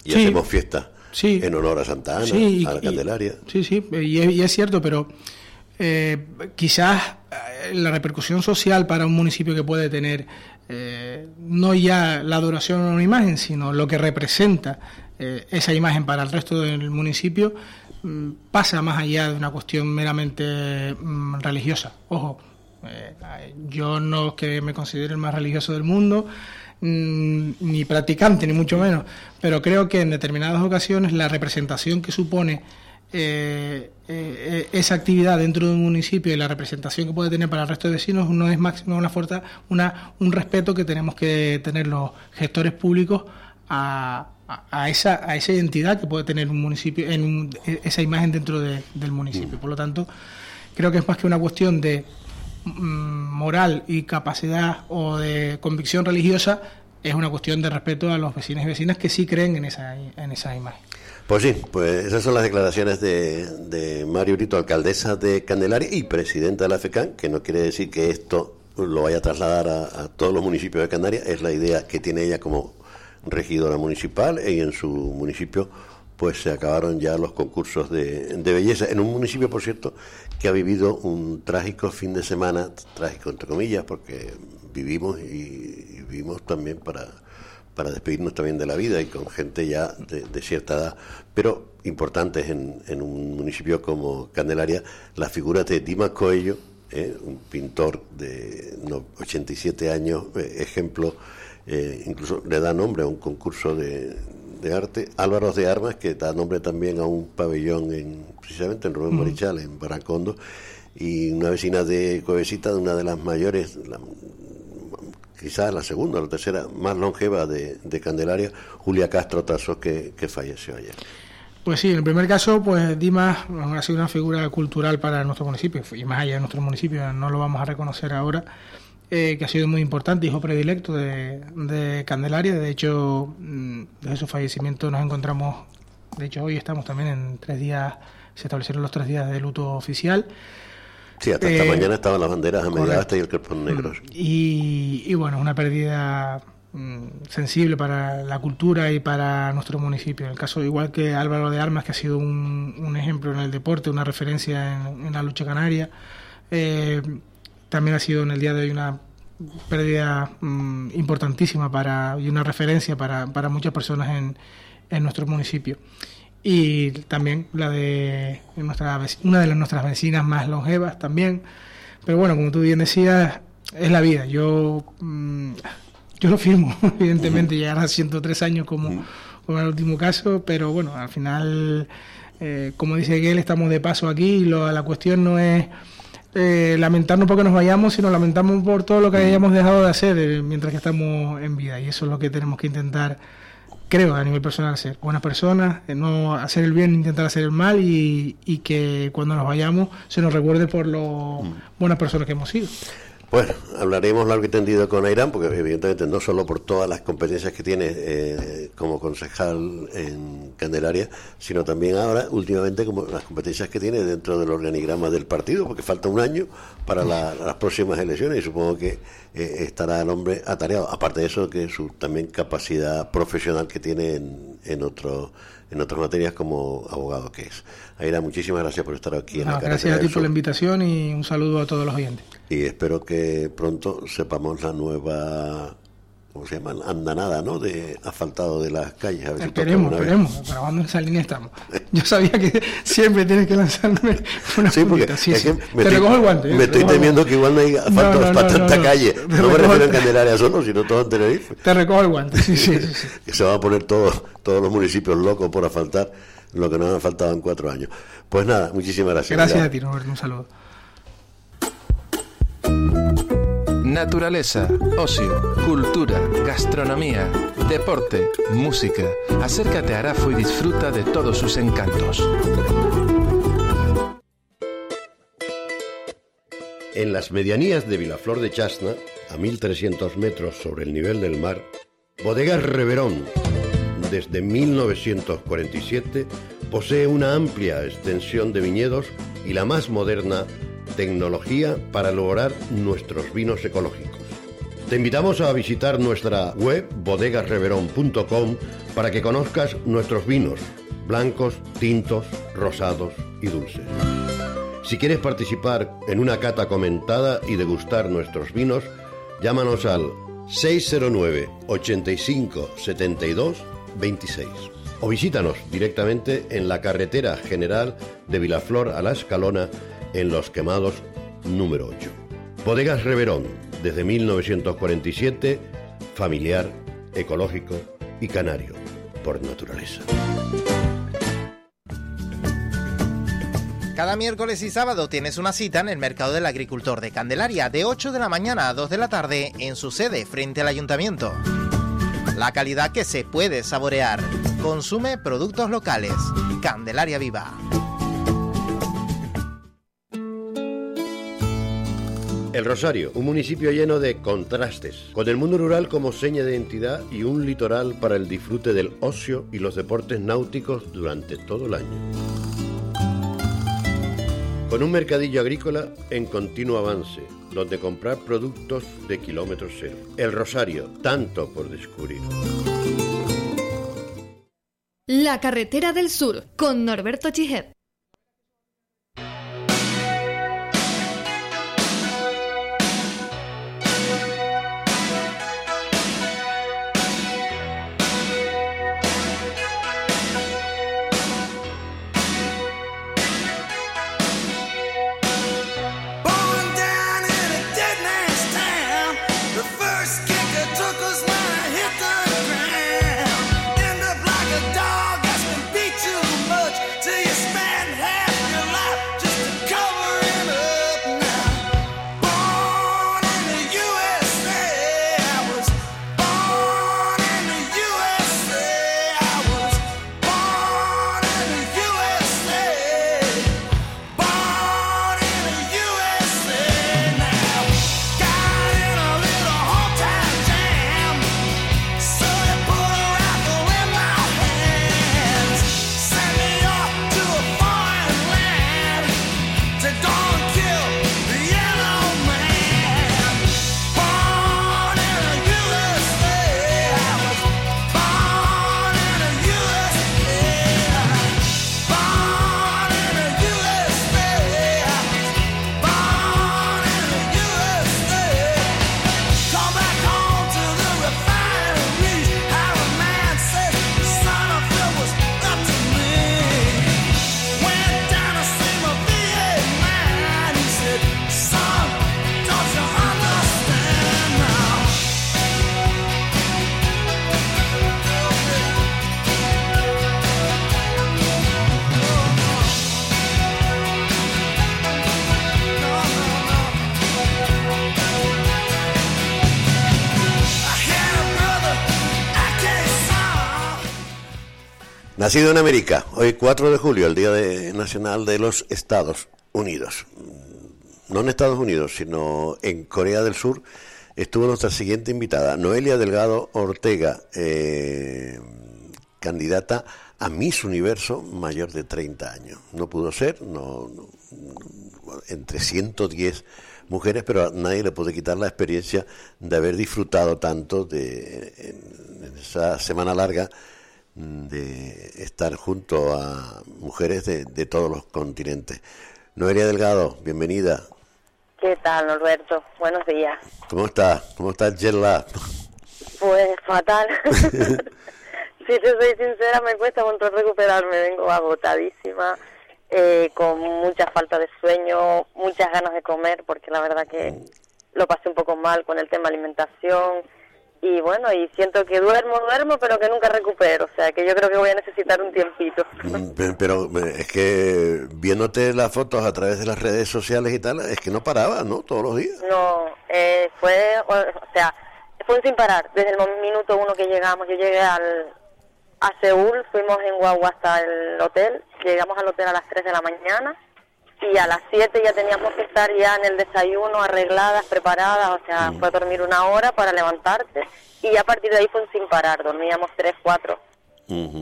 y hacemos fiestas en honor a Santa Ana, a la Candelaria. sí, sí, y es, cierto, pero eh, quizás la repercusión social para un municipio que puede tener no ya la adoración a una imagen, sino lo que representa esa imagen para el resto del municipio Mm, pasa más allá de una cuestión meramente mm, religiosa. Ojo, eh, yo no es que me considere el más religioso del mundo, mm, ni practicante, ni mucho menos, pero creo que en determinadas ocasiones la representación que supone eh, eh, esa actividad dentro de un municipio y la representación que puede tener para el resto de vecinos no es máximo una fuerza, una, un respeto que tenemos que tener los gestores públicos a, a, esa, a esa identidad que puede tener un municipio, en e, esa imagen dentro del municipio. Mm. Por lo tanto, creo que es más que una cuestión de moral y capacidad o de convicción religiosa, es una cuestión de respeto a los vecinos y vecinas que sí creen en esa, en esa imagen. Pues sí, pues esas son las declaraciones de, de Mario Brito, alcaldesa de Candelaria y presidenta de la FECAN, que no quiere decir que esto lo vaya a trasladar a todos los municipios de Canarias, es la idea que tiene ella como regidora municipal y en su municipio pues se acabaron ya los concursos de, belleza. En un municipio, por cierto, que ha vivido un trágico fin de semana, trágico entre comillas, porque vivimos y, vivimos también para, para despedirnos también de la vida y con gente ya de, cierta edad, pero importantes en, en, un municipio como Candelaria, la figura de Dimas Coello, eh, un pintor de 87 años, eh, ejemplo, eh, incluso le da nombre a un concurso de, de arte, Álvaro de Armas, que da nombre también a un pabellón en, precisamente en Rubén Morichal, en Baracondo, y una vecina de Covesita, de una de las mayores, quizás la segunda o la tercera más longeva de, Candelaria, Julia Castro Tasos, que, que falleció ayer. Pues sí, en el primer caso, pues Dimas ha sido una figura cultural para nuestro municipio, y más allá de nuestro municipio, no lo vamos a reconocer ahora, eh, que ha sido muy importante, hijo predilecto de, Candelaria. De hecho, mm, desde su fallecimiento nos encontramos, de hecho hoy estamos también en tres días, se establecieron los tres días de luto oficial. Sí, hasta esta eh, mañana estaban las banderas a media y el cuerpo negro. Mm, y, y bueno, una pérdida mm, sensible para la cultura y para nuestro municipio. En el caso, igual que Álvaro de Armas, que ha sido un, ejemplo en el deporte, una referencia en, la lucha canaria, eh, también ha sido en el día de hoy una pérdida mm, importantísima para, y una referencia para, para muchas personas en, en, nuestro municipio. Y también la de nuestra, una de las, nuestras vecinas más longevas también. Pero bueno, como tú bien decías, es la vida. Yo, mm, yo lo firmo, evidentemente, llegar a 103 años como, como el último caso, pero bueno, al final, eh, como dice Gael, estamos de paso aquí y lo, la cuestión no es eh, lamentarnos porque nos vayamos, sino lamentamos por todo lo que hayamos dejado de hacer eh, mientras que estamos en vida. Y eso es lo que tenemos que intentar, creo, a nivel personal, ser buenas personas, eh, no hacer el bien, intentar hacer el mal y, y que cuando nos vayamos se nos recuerde por lo mm. buenas personas que hemos sido. Bueno, hablaremos largo y tendido con Airán, porque evidentemente no solo por todas las competencias que tiene eh, como concejal en Candelaria, sino también ahora, últimamente, como las competencias que tiene dentro del organigrama del partido, porque falta un año para las próximas elecciones y supongo que eh, estará el hombre atareado. Aparte de eso, que su también capacidad profesional que tiene en, en otro en otras materias como abogado que es. Aira, muchísimas gracias por estar aquí en la Gracias a ti por la invitación y un saludo a todos los oyentes. Y espero que pronto sepamos la nueva ¿cómo se llama? Andanada, ¿no? De asfaltado de las calles. A ver esperemos, esperemos, grabando en esa línea estamos. Yo sabía que siempre tienes que lanzarme una Sí, porque sí, es que me te recojo el guante. Me estoy temiendo que igual no hay asfalto para tanta calle. No me refiero a Candelaria solo, sino todo en Tenerife. Te recojo el guante, sí, sí, sí. que se van a poner todos, todos los municipios locos por asfaltar lo que nos han faltado en cuatro años. Pues nada, muchísimas gracias. Gracias a ti, Roberto. Un saludo. Naturaleza, ocio, cultura, gastronomía, deporte, música. Acércate a Arafo y disfruta de todos sus encantos. En las medianías de Vilaflor de Chasna, a 1300 metros sobre el nivel del mar, Bodegas Reverón, desde 1947, posee una amplia extensión de viñedos y la más moderna tecnología para elaborar nuestros vinos ecológicos. Te invitamos a visitar nuestra web bodegasreverón.com para que conozcas nuestros vinos, blancos, tintos, rosados y dulces. Si quieres participar en una cata comentada y degustar nuestros vinos, llámanos al 609 85 72 26 o visítanos directamente en la carretera general de Vilaflor a la Escalona en Los Quemados número 8. Bodegas Reverón, desde 1947, familiar, ecológico y canario, por naturaleza. Cada miércoles y sábado tienes una cita en el Mercado del Agricultor de Candelaria de 8 de la mañana a 2 de la tarde en su sede frente al ayuntamiento. La calidad que se puede saborear. Consume productos locales. Candelaria Viva. El Rosario, un municipio lleno de contrastes, con el mundo rural como seña de identidad y un litoral para el disfrute del ocio y los deportes náuticos durante todo el año. Con un mercadillo agrícola en continuo avance, donde comprar productos de kilómetros cero. El Rosario, tanto por descubrir. La carretera del sur con Norberto Chijet. Nacido en América, hoy 4 de julio, el Día Nacional de los Estados Unidos. No en Estados Unidos, sino en Corea del Sur, estuvo nuestra siguiente invitada, Noelia Delgado Ortega, eh, candidata a Miss Universo mayor de 30 años. No pudo ser, no, entre 110 mujeres, pero a nadie le puede quitar la experiencia de haber disfrutado tanto de en esa semana larga de estar junto a mujeres de, de todos los continentes. Noelia Delgado, bienvenida. ¿Qué tal, Norberto? Buenos días. ¿Cómo estás? ¿Cómo estás, Yerla? Pues fatal. si te soy sincera, me cuesta mucho recuperarme. Vengo agotadísima, eh, con mucha falta de sueño, muchas ganas de comer, porque la verdad que mm. lo pasé un poco mal con el tema alimentación y bueno, y siento que duermo, duermo, pero que nunca recupero, o sea, que yo creo que voy a necesitar un tiempito. Mm, pero eh, es que viéndote las fotos a través de las redes sociales y tal, es que no paraba, ¿no? Todos los días. No, eh, fue, o, sea, fue sin parar, desde el minuto uno que llegamos, yo llegué al, a Seúl, fuimos en guagua hasta el hotel, llegamos al hotel a las 3 de la mañana, y a las 7 ya teníamos que estar ya en el desayuno, arregladas, preparadas, o sea, mm. fue a dormir una hora para levantarte y a partir de ahí fue sin parar, dormíamos 3, 4.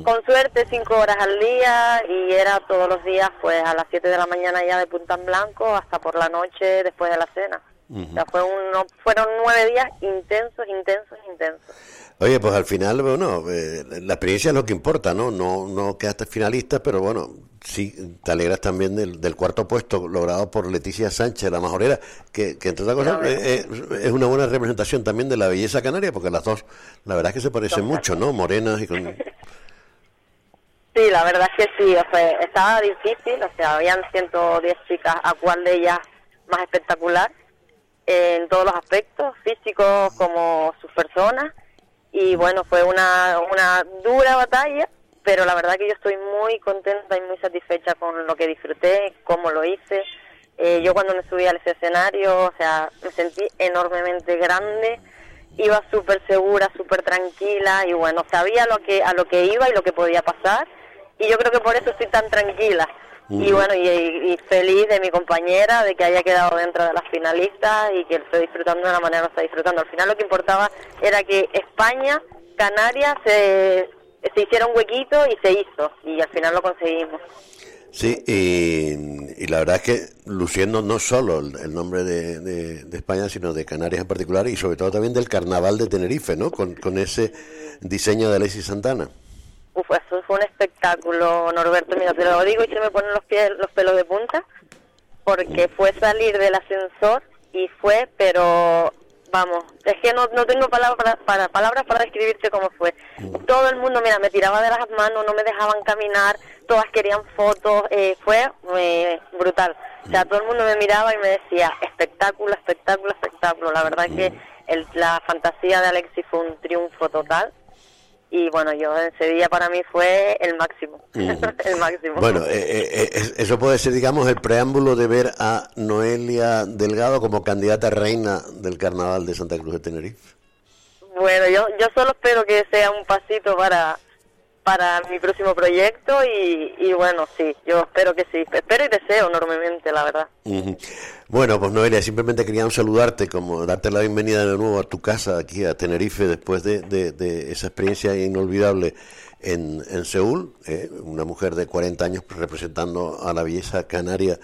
Con suerte 5 horas al día y era todos los días pues a las 7 de la mañana ya de punta en blanco hasta por la noche después de la cena. O sea, fue uno, fueron nueve días intensos, intensos, intensos. Oye, pues al final, bueno, eh, la experiencia es lo que importa, ¿no? No, no quedaste finalista, pero bueno, sí, te alegras también del, del cuarto puesto logrado por Leticia Sánchez, la majorera, que, que entre otras cosas eh, eh, es, una buena representación también de la belleza canaria, porque las dos, la verdad es que se parecen mucho, ¿no? Morenas y con... Sí, la verdad es que sí, o sea, estaba difícil, o sea, habían 110 chicas, a cuál de ellas más espectacular, en todos los aspectos, físicos como sus personas, y bueno, fue una, una dura batalla, pero la verdad que yo estoy muy contenta y muy satisfecha con lo que disfruté, cómo lo hice. Eh, yo cuando me subí al escenario, o sea, me sentí enormemente grande, iba súper segura, súper tranquila y bueno, sabía lo que, a lo que iba y lo que podía pasar y yo creo que por eso estoy tan tranquila. Y bueno, y, feliz de mi compañera, de que haya quedado dentro de las finalistas y que estoy disfrutando de la manera que está disfrutando. Al final lo que importaba era que España, Canarias, se, se hiciera un huequito y se hizo. Y al final lo conseguimos. Sí, y, la verdad es que luciendo no solo el, nombre de, de, España, sino de Canarias en particular y sobre todo también del Carnaval de Tenerife, ¿no? Con, con ese diseño de Alexis Santana. Uf, eso fue un espectáculo, Norberto. Mira, te lo digo y se me ponen los pies, los pelos de punta, porque fue salir del ascensor y fue, pero vamos, es que no, no tengo palabras para, palabras para describirte cómo fue. Todo el mundo, mira, me tiraba de las manos, no me dejaban caminar, todas querían fotos, eh, fue eh, brutal. O sea, todo el mundo me miraba y me decía, espectáculo, espectáculo, espectáculo. La verdad que el, la fantasía de Alexis fue un triunfo total y bueno, yo ese día para mí fue el máximo, el máximo. Bueno, eh, eh, eh, eso puede ser, digamos, el preámbulo de ver a Noelia Delgado como candidata reina del Carnaval de Santa Cruz de Tenerife. Bueno, yo, yo solo espero que sea un pasito para para mi próximo proyecto y, bueno, sí, yo espero que sí, espero y deseo enormemente, la verdad. Bueno, pues Noelia, simplemente queríamos saludarte, como darte la bienvenida de nuevo a tu casa, aquí a Tenerife, después de, de, esa experiencia inolvidable en, en Seúl, eh, una mujer de 40 años representando a la belleza canaria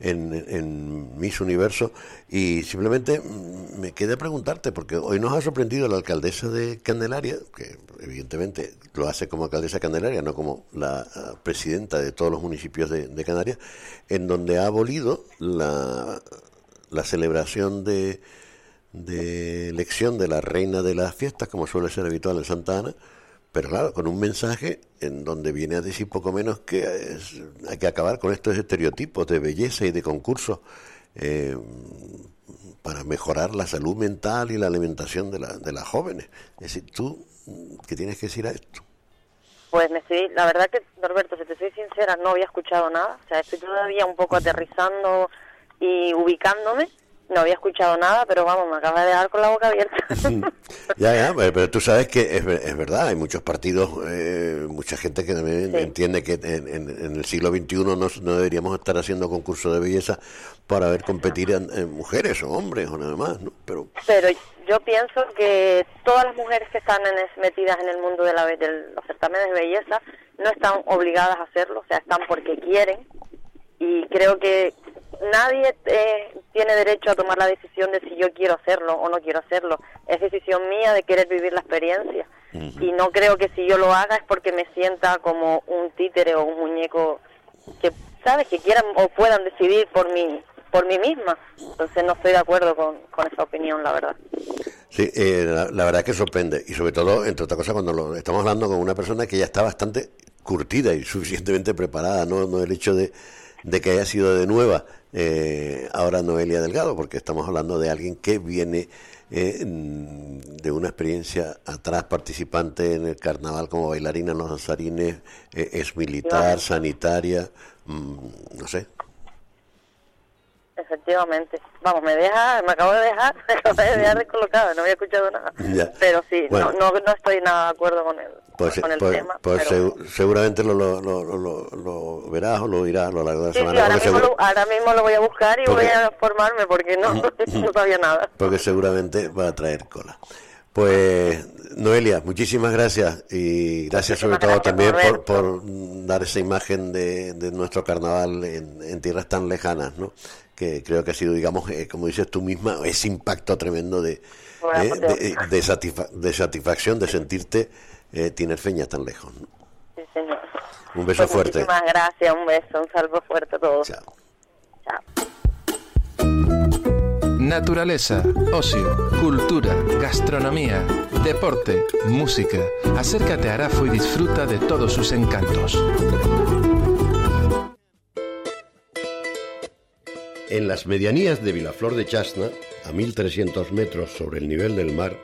en, en Miss Universo y simplemente me quedé a preguntarte, porque hoy nos ha sorprendido la alcaldesa de Candelaria, que evidentemente lo hace como alcaldesa de Candelaria, no como la ah, presidenta de todos los municipios de, de Canarias, en donde ha abolido la, la celebración de, de elección de la reina de las fiestas, como suele ser habitual en Santa Ana, pero claro, con un mensaje en donde viene a decir poco menos que hay que acabar con estos estereotipos de belleza y de concursos eh, para mejorar la salud mental y la alimentación de, la, de las jóvenes. Es decir, tú, ¿qué tienes que decir a esto? Pues me estoy, la verdad que, Norberto, si te soy sincera, no había escuchado nada. O sea, estoy todavía un poco aterrizando y ubicándome no había escuchado nada, pero vamos, me acaba de dejar con la boca abierta. ya, ya, pero, tú sabes que es, es verdad, hay muchos partidos, eh, mucha gente que también entiende que en, el siglo XXI no, no, deberíamos estar haciendo concursos de belleza para ver competir en, mujeres o hombres o nada más, ¿no? Pero, pero yo pienso que todas las mujeres que están metidas en el mundo de, la, de los certámenes de belleza no están obligadas a hacerlo, o sea, están porque quieren y creo que nadie eh, tiene derecho a tomar la decisión de si yo quiero hacerlo o no quiero hacerlo. Es decisión mía de querer vivir la experiencia. Y no creo que si yo lo haga es porque me sienta como un títere o un muñeco que, ¿sabes?, que quieran o puedan decidir por mí, por mí misma. Entonces no estoy de acuerdo con, esa opinión, la verdad. Sí, eh, la, verdad es que sorprende. Y sobre todo, entre otras cosas, cuando lo, estamos hablando con una persona que ya está bastante curtida y suficientemente preparada, no, no el hecho de de que haya sido de nueva eh, ahora Noelia Delgado, porque estamos hablando de alguien que viene eh, de una experiencia atrás participante en el carnaval como bailarina en los danzarines, eh, es militar, sanitaria, mm, no sé. Efectivamente. Vamos, me deja, me acabo de dejar, me acabo de dejar descolocada, no había escuchado nada. Pero sí, no, no, no, estoy nada de acuerdo con él. Pues, pues, pues seguramente lo, lo, lo, lo, verás o lo irás a lo largo de la semana. Sí, ahora, mismo lo, ahora, mismo lo, voy a buscar y voy a formarme porque no, no sabía nada. Porque seguramente va a traer cola. Pues Noelia, muchísimas gracias y gracias sobre todo también por, por, dar esa imagen de, de nuestro carnaval en, en, tierras tan lejanas, ¿no? Que creo que ha sido, digamos, eh, como dices tú misma, ese impacto tremendo de, eh, de, de, de satisfacción, de sentirte eh, tinerfeña tan lejos. Sí, señor. Un beso pues fuerte. Muchísimas gracias, un beso, un salvo fuerte a todos. Chao. Chao. Naturaleza, ocio, cultura, gastronomía, deporte, música. Acércate a Arafo y disfruta de todos sus encantos. En las medianías de Vilaflor de Chasna, a 1300 metros sobre el nivel del mar,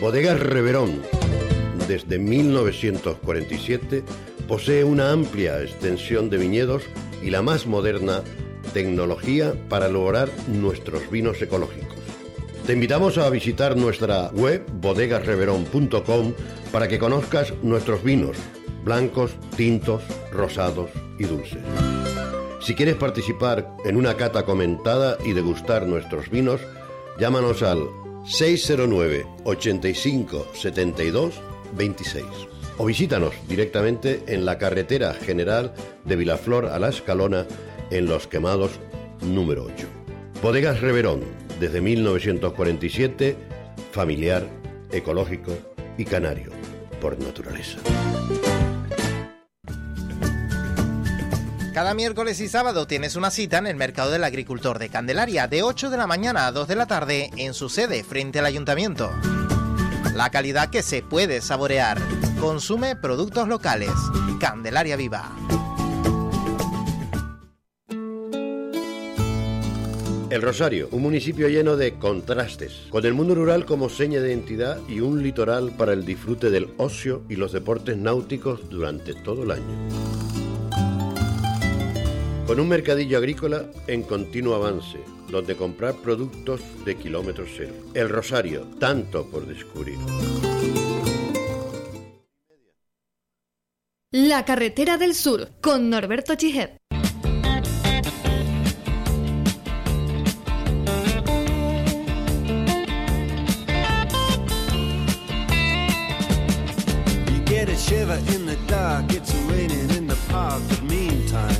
Bodegas Reverón desde 1947 posee una amplia extensión de viñedos y la más moderna tecnología para lograr nuestros vinos ecológicos. Te invitamos a visitar nuestra web bodegasreverón.com para que conozcas nuestros vinos, blancos, tintos, rosados y dulces. Si quieres participar en una cata comentada y degustar nuestros vinos, llámanos al 609 85 72 26. O visítanos directamente en la carretera general de Vilaflor a La Escalona, en Los Quemados número 8. Bodegas Reverón, desde 1947, familiar, ecológico y canario, por naturaleza. Cada miércoles y sábado tienes una cita en el Mercado del Agricultor de Candelaria de 8 de la mañana a 2 de la tarde en su sede frente al ayuntamiento. La calidad que se puede saborear. Consume productos locales. Candelaria Viva. El Rosario, un municipio lleno de contrastes, con el mundo rural como seña de identidad y un litoral para el disfrute del ocio y los deportes náuticos durante todo el año. Con un mercadillo agrícola en continuo avance, donde comprar productos de kilómetro cero. El Rosario, tanto por descubrir. La carretera del sur con Norberto Chijet. You get a shiver in the dark, it's raining in the park, but meantime.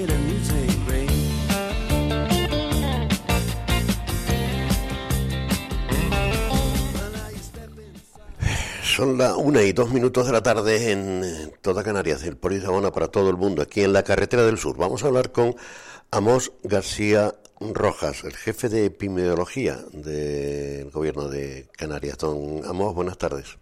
Son las una y dos minutos de la tarde en eh, toda Canarias, el Poli de Sabana para todo el mundo, aquí en la carretera del sur. Vamos a hablar con Amos García Rojas, el jefe de epidemiología del gobierno de Canarias. Don Amos, buenas tardes.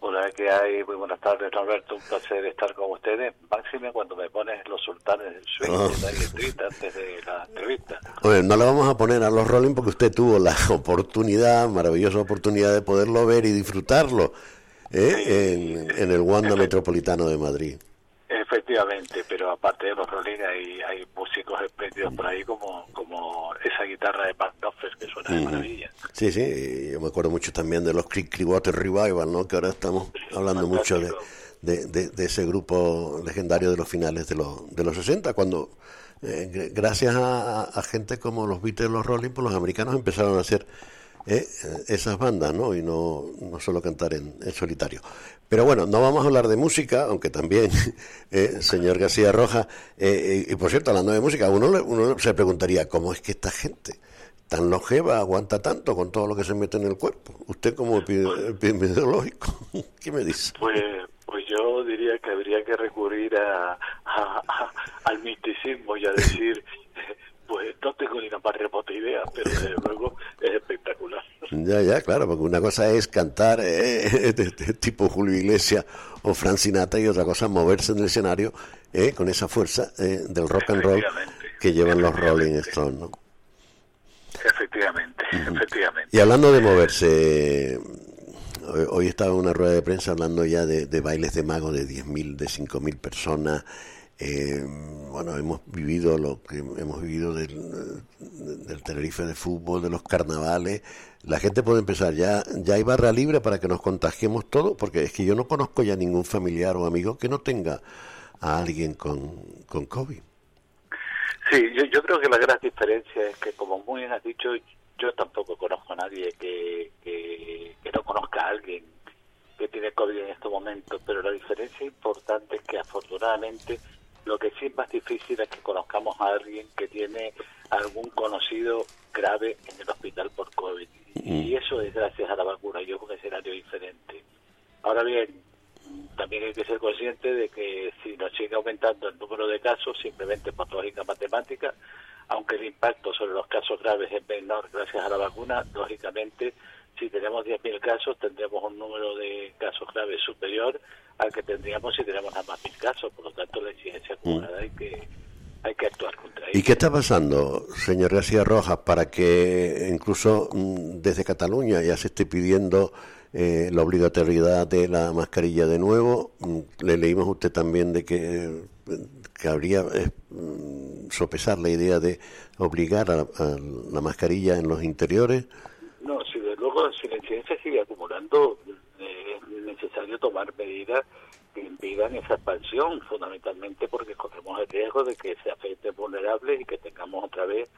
Hola, ¿qué hay? Muy buenas tardes, Alberto. Un placer estar con ustedes. Máxime cuando me pones los sultanes del swing Oh. de antes de la entrevista. Oye, no le vamos a poner a los Rolling porque usted tuvo la oportunidad, maravillosa oportunidad de poderlo ver y disfrutarlo ¿eh? en, en el Wanda Metropolitano de Madrid. Efectivamente, pero aparte de los Rolling hay, hay músicos espléndidos por ahí como, como esa guitarra de Mark Knopfler que suena de maravilla. Sí, sí, yo me acuerdo mucho también de los Creek Clearwater Revival, ¿no? Que ahora estamos hablando mucho de, de, de- de ese grupo legendario de los finales de los, de los 60, cuando eh, gr- gracias a, a gente como los Beatles los Rolling, pues los americanos empezaron a hacer eh, esas bandas, ¿no? Y no, no solo cantar en, en solitario. Pero bueno, no vamos a hablar de música, aunque también, eh, señor García Rojas, eh, y, y por cierto, hablando de música, uno, uno se preguntaría, ¿cómo es que esta gente tan longeva aguanta tanto con todo lo que se mete en el cuerpo? Usted como epi- epidemiológico, ¿qué me dice? Pues, pues yo diría que habría que recurrir a, a- a- al misticismo y a decir, pues no tengo ni la más remota idea, pero desde luego es espectacular. Ya, ya, claro, porque una cosa es cantar eh, de- de tipo Julio Iglesias o Frank Sinatra y otra cosa es moverse en el escenario eh, con esa fuerza eh, del rock and roll que llevan los Rolling Stones, ¿no? Efectivamente, efectivamente. Y hablando de moverse, hoy, estaba en una rueda de prensa hablando ya de, de bailes de mago de 10.000, de 5.000 personas. Eh, bueno, hemos vivido lo que hemos vivido del, del Tenerife de fútbol, de los carnavales. La gente puede empezar, ya, ya hay barra libre para que nos contagiemos todos, porque es que yo no conozco ya ningún familiar o amigo que no tenga a alguien con, con COVID. Sí, yo, yo creo que la gran diferencia es que, como muy bien has dicho, yo tampoco conozco a nadie que, que, que no conozca a alguien que tiene COVID en estos momentos, pero la diferencia importante es que afortunadamente lo que sí es más difícil es que conozcamos a alguien que tiene algún conocido grave en el hospital por COVID. Y eso es gracias a la vacuna, yo es un escenario diferente. Ahora bien, también hay que ser consciente de que si nos sigue aumentando el número de casos, simplemente por lógica matemática, aunque el impacto sobre los casos graves es menor gracias a la vacuna, lógicamente, si tenemos 10.000 casos, tendremos un número de casos graves superior al que tendríamos si tenemos nada más 1.000 casos. Por lo tanto, la incidencia acumulada hay que, hay que actuar contra ella. ¿Y qué está pasando, señor García Rojas, para que incluso mm, desde Cataluña ya se esté pidiendo eh, la obligatoriedad de la mascarilla de nuevo? Mm, Le leímos a usted también de que, habría eh, mm, sopesar la idea de obligar a, a la mascarilla en los interiores. No, si de luego, si la incidencia sigue acumulando, eh, es necesario tomar medidas que impidan esa expansión, fundamentalmente porque corremos el riesgo de que se afecten vulnerables y que tengamos otra vez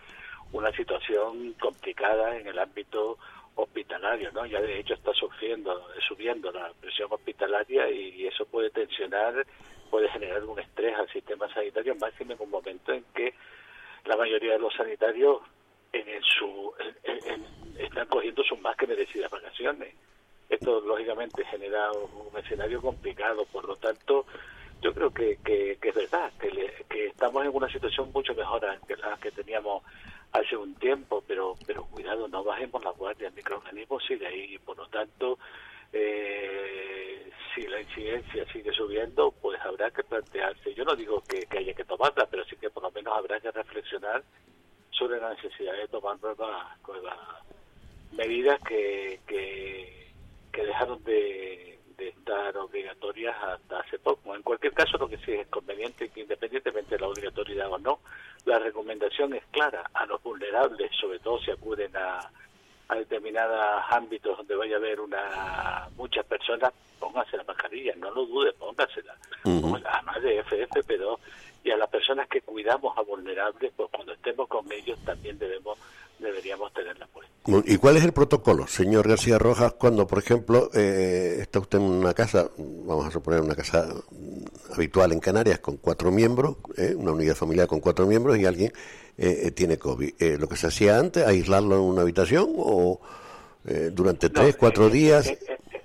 una situación complicada en el ámbito hospitalario, ¿no? Ya de hecho está sufriendo, subiendo la presión hospitalaria y, eso puede tensionar, puede generar un estrés al sistema sanitario, máximo en un momento en que la mayoría de los sanitarios en, su están cogiendo sus más que merecidas vacaciones. Esto lógicamente genera un, escenario complicado, por lo tanto yo creo que, que, es verdad, que, que estamos en una situación mucho mejor que la que teníamos hace un tiempo, pero pero cuidado, no bajemos la guardia, el microorganismo sigue ahí y por lo tanto, eh, si la incidencia sigue subiendo, pues habrá que plantearse, yo no digo que, haya que tomarla, pero sí que por lo menos habrá que reflexionar sobre la necesidad de tomar nuevas, medidas que, que, que dejaron de, de estar obligatorias hasta hace poco. En cualquier caso, lo que sí es conveniente que independientemente de la obligatoriedad o no, la recomendación es clara a los vulnerables, sobre todo si acuden a, a determinados ámbitos donde vaya a haber una muchas personas, pónganse la mascarilla, no lo dude, póngasela. Además de FFP2 y a las personas que cuidamos a vulnerables, pues cuando estemos con ellos también debemos deberíamos tenerla puesta. ¿Y cuál es el protocolo, señor García Rojas, cuando, por ejemplo, eh, está usted en una casa, vamos a suponer una casa habitual en Canarias con cuatro miembros, eh, una unidad familiar con cuatro miembros y alguien eh, tiene COVID? ¿Lo que se hacía antes, aislarlo en una habitación o durante tres, cuatro días?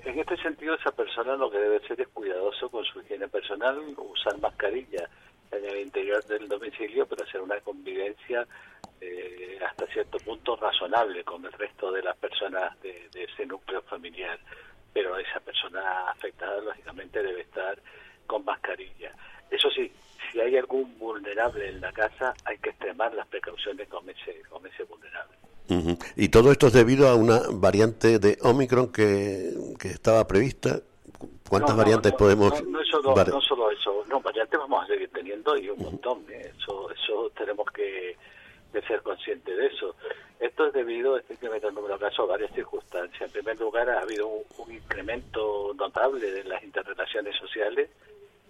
En, este sentido, esa persona lo que debe ser es cuidadoso con su higiene personal, usar mascarilla en el interior del domicilio, pero hacer una convivencia eh, hasta cierto punto razonable con el resto de las personas de, ese núcleo familiar. Pero esa persona afectada, lógicamente, debe estar con mascarilla. Eso sí, si hay algún vulnerable en la casa, hay que extremar las precauciones con ese, con ese vulnerable. Y todo esto es debido a una variante de Omicron que, que estaba prevista ¿Cuántas variantes podemos...? No, no, solo, no, solo, eso, no, variantes vamos a seguir teniendo y un montón, ¿eh? eso, eso tenemos que, ser conscientes de eso. Esto es debido, incremento del número de casos, a varias circunstancias. En primer lugar, ha habido un, incremento notable de las interrelaciones sociales.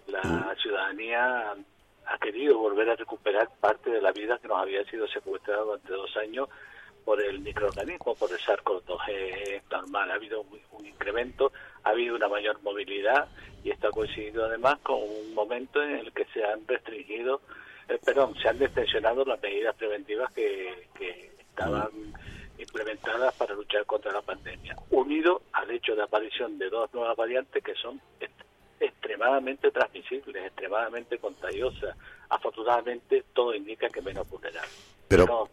La ciudadanía ha querido volver a recuperar parte de la vida que nos había sido secuestrada durante dos años por el microorganismo, por el SARS-CoV-2 normal. Ha habido un, incremento, ha habido una mayor movilidad y esto ha coincidido además con un momento en el que se han restringido, eh, perdón, se han destensionado las medidas preventivas que, estaban implementadas para luchar contra la pandemia, unido al hecho de aparición de dos nuevas variantes que son extremadamente transmisibles, extremadamente contagiosas. Afortunadamente, todo indica que menos vulnerables. Pero,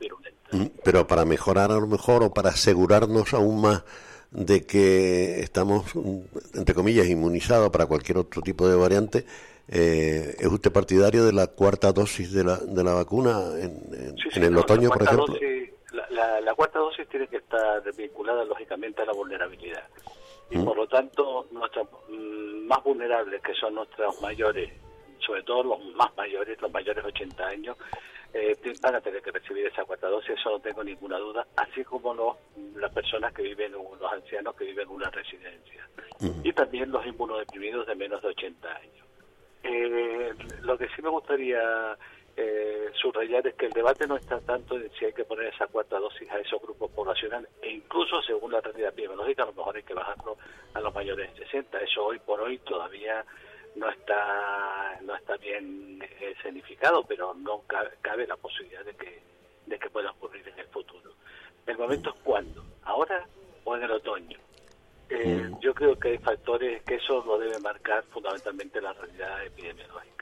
mm, pero para mejorar a lo mejor o para asegurarnos aún más de que estamos, mm, entre comillas, inmunizados para cualquier otro tipo de variante, eh, ¿es usted partidario de la cuarta dosis de la, de la vacuna en, el otoño, por ejemplo? la, cuarta dosis tiene que estar vinculada, lógicamente, a la vulnerabilidad. Y por lo tanto, nuestros mm, más vulnerables, que son nuestros mayores, sobre todo los más mayores, los mayores de 80 años, eh, van a tener que recibir esa cuarta dosis, eso no tengo ninguna duda, así como los, las personas que viven, los ancianos que viven en una residencia, y también los inmunodeprimidos de menos de 80 años. Eh, lo que sí me gustaría eh, subrayar es que el debate no está tanto en si hay que poner esa cuarta dosis a esos grupos poblacionales, e incluso según la realidad epidemiológica, a lo mejor hay que bajarlo a los mayores de 60. Eso hoy por hoy todavía no está no está bien eh, significado, pero no cabe, la posibilidad de que, de que pueda ocurrir en el futuro. El momento es cuándo, ahora o en el otoño. Eh, mm. Yo creo que hay factores que eso lo debe marcar fundamentalmente la realidad epidemiológica.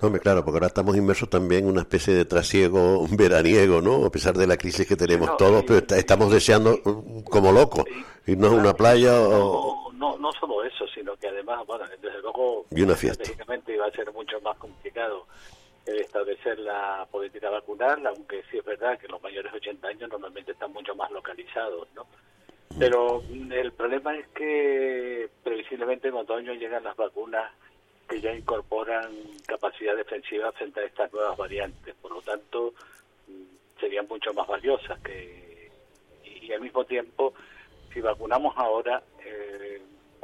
Hombre, claro, porque ahora estamos inmersos también en una especie de trasiego veraniego, ¿no? A pesar de la crisis que tenemos todos, pero estamos deseando como locos irnos a una playa o... No, no solo eso, que además, bueno, desde luego, y una fiesta. iba a ser mucho más complicado establecer la política vacunal, aunque sí es verdad que los mayores de 80 años normalmente están mucho más localizados, ¿no? Pero el problema es que previsiblemente en otoño llegan las vacunas que ya incorporan capacidad defensiva frente a estas nuevas variantes. Por lo tanto, mm, serían mucho más valiosas que y, al mismo tiempo, si vacunamos ahora, eh,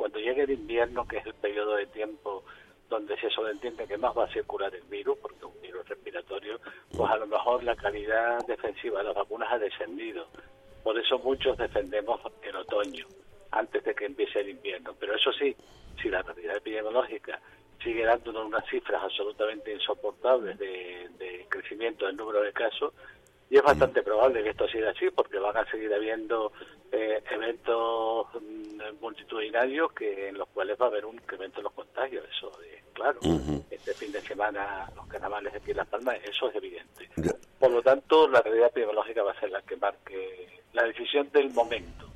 cuando llegue el invierno, que es el periodo de tiempo donde se sobreentiende que más va a circular el virus, porque es un virus respiratorio, pues a lo mejor la calidad defensiva de las vacunas ha descendido. Por eso muchos defendemos el otoño, antes de que empiece el invierno. Pero eso sí, si la realidad epidemiológica sigue dándonos unas cifras absolutamente insoportables de, de crecimiento del número de casos, y es bastante probable que esto siga así porque van a seguir habiendo eh, eventos mm, multitudinarios que en los cuales va a haber un incremento de los contagios eso es claro. Este fin de semana los carnavales de aquí en Las Palmas eso es evidente. Por lo tanto la realidad epidemiológica va a ser la que marque la decisión del momento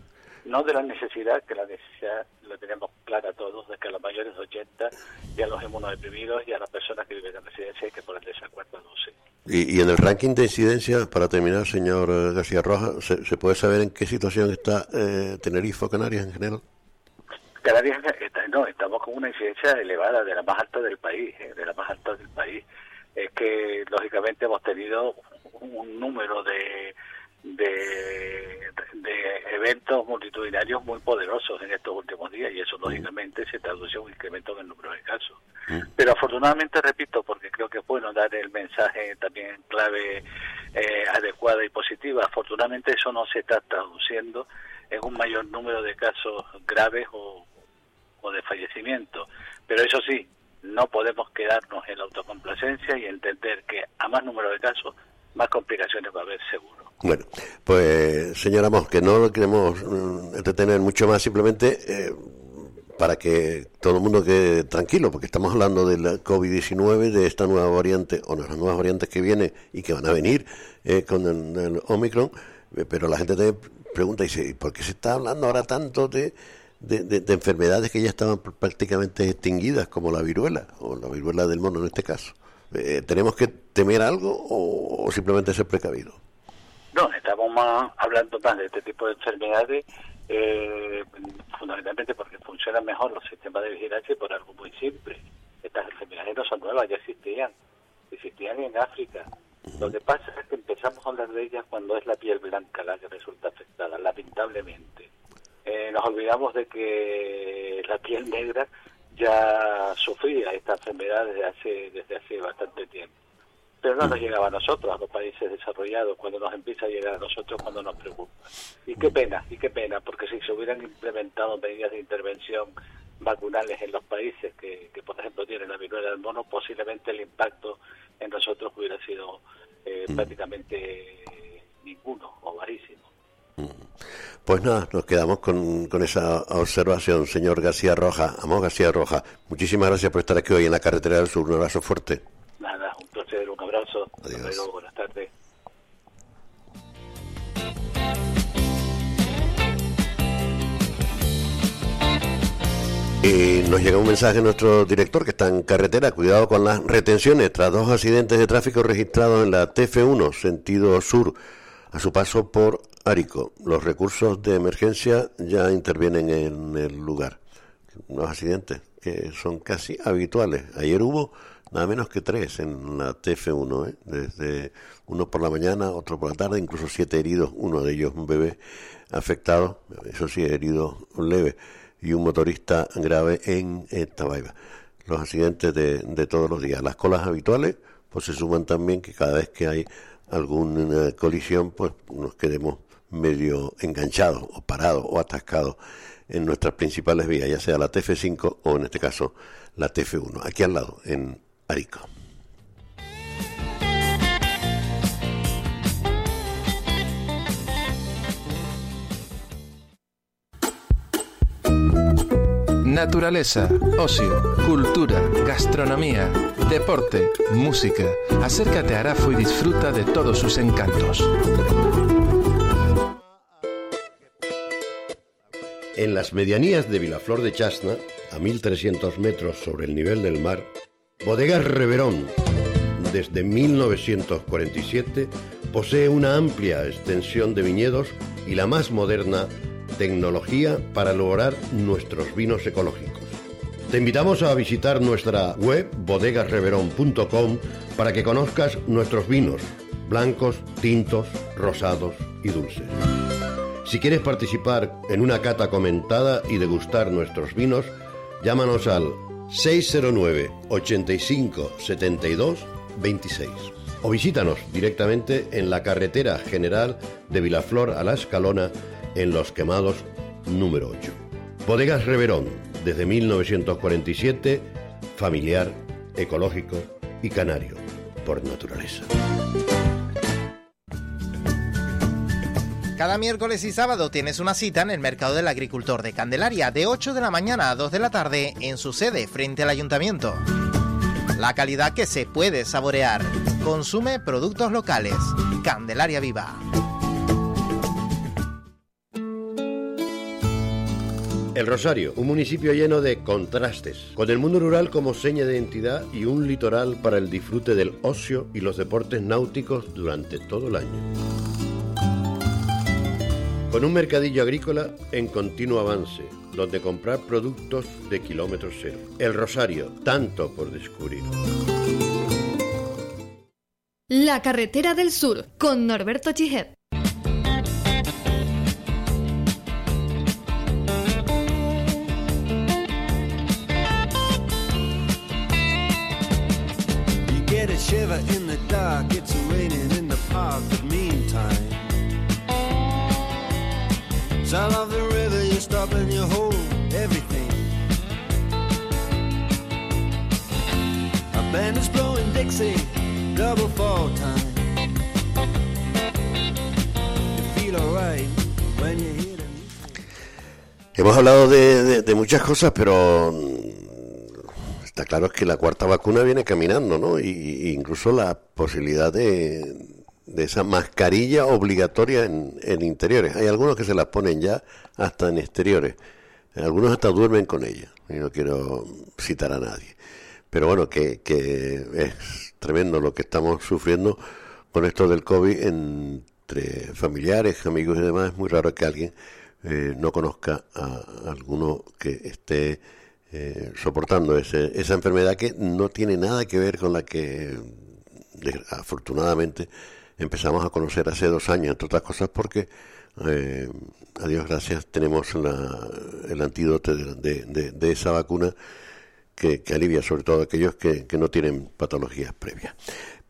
no de la necesidad, que la necesidad la tenemos clara todos, de que a los mayores de 80 y a los inmunodeprimidos y a las personas que viven en residencia hay que ponerles ese acuerdo 12. Y, y en el ranking de incidencia, para terminar, señor García Roja, ¿se, se puede saber en qué situación está eh, Tenerife o Canarias en general? Canarias, no, estamos con una incidencia elevada, de la más alta del país, eh, de la más alta del país. Es que, lógicamente, hemos tenido un número de, de, de eventos multitudinarios muy poderosos en estos últimos días y eso, lógicamente, se traduce en un incremento en el número de casos. Pero afortunadamente, repito, porque creo que es bueno dar el mensaje también en clave eh, adecuada y positiva, afortunadamente eso no se está traduciendo en un mayor número de casos graves o, o de fallecimiento. Pero eso sí, no podemos quedarnos en la autocomplacencia y entender que a más número de casos, más complicaciones va a haber seguro. Bueno, pues señora Mos, que no lo queremos mm, entretener mucho más, simplemente eh, para que todo el mundo quede tranquilo, porque estamos hablando de la COVID-19, de esta nueva variante, o de las nuevas variantes que vienen y que van a venir eh, con el, Omicron, eh, pero la gente también pregunta y dice, ¿y ¿por qué se está hablando ahora tanto de, de, de- de enfermedades que ya estaban pr- prácticamente extinguidas, como la viruela, o la viruela del mono en este caso? ¿Tenemos que temer algo o, o simplemente ser precavidos? No, estamos más hablando más de este tipo de enfermedades, eh, fundamentalmente porque funcionan mejor los sistemas de vigilancia por algo muy simple. Estas enfermedades no son nuevas, ya existían, existían en África. Lo que pasa es que empezamos a hablar de ellas cuando es la piel blanca la que resulta afectada, lamentablemente. Eh, nos olvidamos de que la piel negra ya sufría esta enfermedad desde hace, desde hace bastante tiempo. Pero no nos llegaba a nosotros, a los países desarrollados, cuando nos empieza a llegar a nosotros, cuando nos preocupa. Y qué pena, y qué pena, porque si se hubieran implementado medidas de intervención vacunales en los países que, que por ejemplo, tienen la viruela del mono, posiblemente el impacto en nosotros hubiera sido eh, prácticamente ninguno o barísimo. Pues nada, nos quedamos con, con esa observación, señor García Roja. Amos García Roja, muchísimas gracias por estar aquí hoy en la carretera del sur. Un abrazo fuerte. Nada, un abrazo. Hasta luego, buenas tardes. Y nos llega un mensaje de nuestro director que está en carretera. Cuidado con las retenciones tras dos accidentes de tráfico registrados en la TF1, sentido sur, a su paso por Arico. Los recursos de emergencia ya intervienen en el lugar. Unos accidentes que son casi habituales. Ayer hubo nada menos que tres en la TF1, ¿eh? desde uno por la mañana, otro por la tarde, incluso siete heridos, uno de ellos un bebé afectado, eso sí, herido leve, y un motorista grave en eh, Tabaiba. Los accidentes de, de todos los días. Las colas habituales, pues se suman también que cada vez que hay alguna colisión, pues nos quedemos medio enganchados o parados o atascados en nuestras principales vías, ya sea la TF5 o en este caso la TF1, aquí al lado, en Arico. Naturaleza, ocio, cultura, gastronomía, deporte, música. Acércate a Arafo y disfruta de todos sus encantos. En las medianías de Vilaflor de Chasna, a 1300 metros sobre el nivel del mar, Bodegas Reverón, desde 1947, posee una amplia extensión de viñedos y la más moderna tecnología para elaborar nuestros vinos ecológicos. Te invitamos a visitar nuestra web bodegasreverón.com para que conozcas nuestros vinos, blancos, tintos, rosados y dulces. Si quieres participar en una cata comentada y degustar nuestros vinos, llámanos al 609 85 72 26. o visítanos directamente en la carretera general de Vilaflor a La Escalona en Los Quemados número 8. Bodegas Reverón, desde 1947, familiar, ecológico y canario, por naturaleza. Cada miércoles y sábado tienes una cita en el Mercado del Agricultor de Candelaria de 8 de la mañana a 2 de la tarde en su sede frente al ayuntamiento. La calidad que se puede saborear. Consume productos locales. Candelaria Viva. El Rosario, un municipio lleno de contrastes, con el mundo rural como seña de identidad y un litoral para el disfrute del ocio y los deportes náuticos durante todo el año con un mercadillo agrícola en continuo avance, donde comprar productos de kilómetro cero. El Rosario, tanto por descubrir. La carretera del sur, con Norberto Chijet. shiver in the dark, it's raining in the park, but meantime The river, everything. Hemos hablado de, muchas cosas, pero mm, está claro que la cuarta vacuna viene caminando, ¿no? Y incluso la posibilidad de, de esa mascarilla obligatoria en, en, interiores. Hay algunos que se las ponen ya hasta en exteriores. Algunos hasta duermen con ella. Y no quiero citar a nadie. Pero bueno, que, que es tremendo lo que estamos sufriendo con esto del COVID entre familiares, amigos y demás. Es muy raro que alguien eh, no conozca a alguno que esté eh, soportando ese, esa enfermedad que no tiene nada que ver con la que afortunadamente empezamos a conocer hace dos años, entre otras cosas porque, eh, a Dios gracias, tenemos el antídoto de, de, esa vacuna que, alivia sobre todo a aquellos que, que no tienen patologías previas.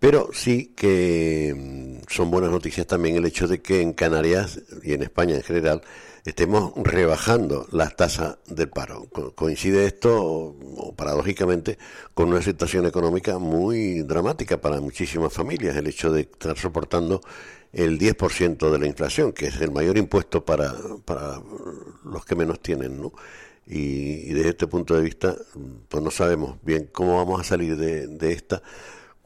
Pero sí que mm, son buenas noticias también el hecho de que en Canarias y en España en general estemos rebajando las tasas del paro. coincide esto, paradójicamente, con una situación económica muy dramática para muchísimas familias, el hecho de estar soportando el 10% de la inflación, que es el mayor impuesto para, para los que menos tienen, ¿no? Y, desde este punto de vista, pues no sabemos bien cómo vamos a salir de, de esta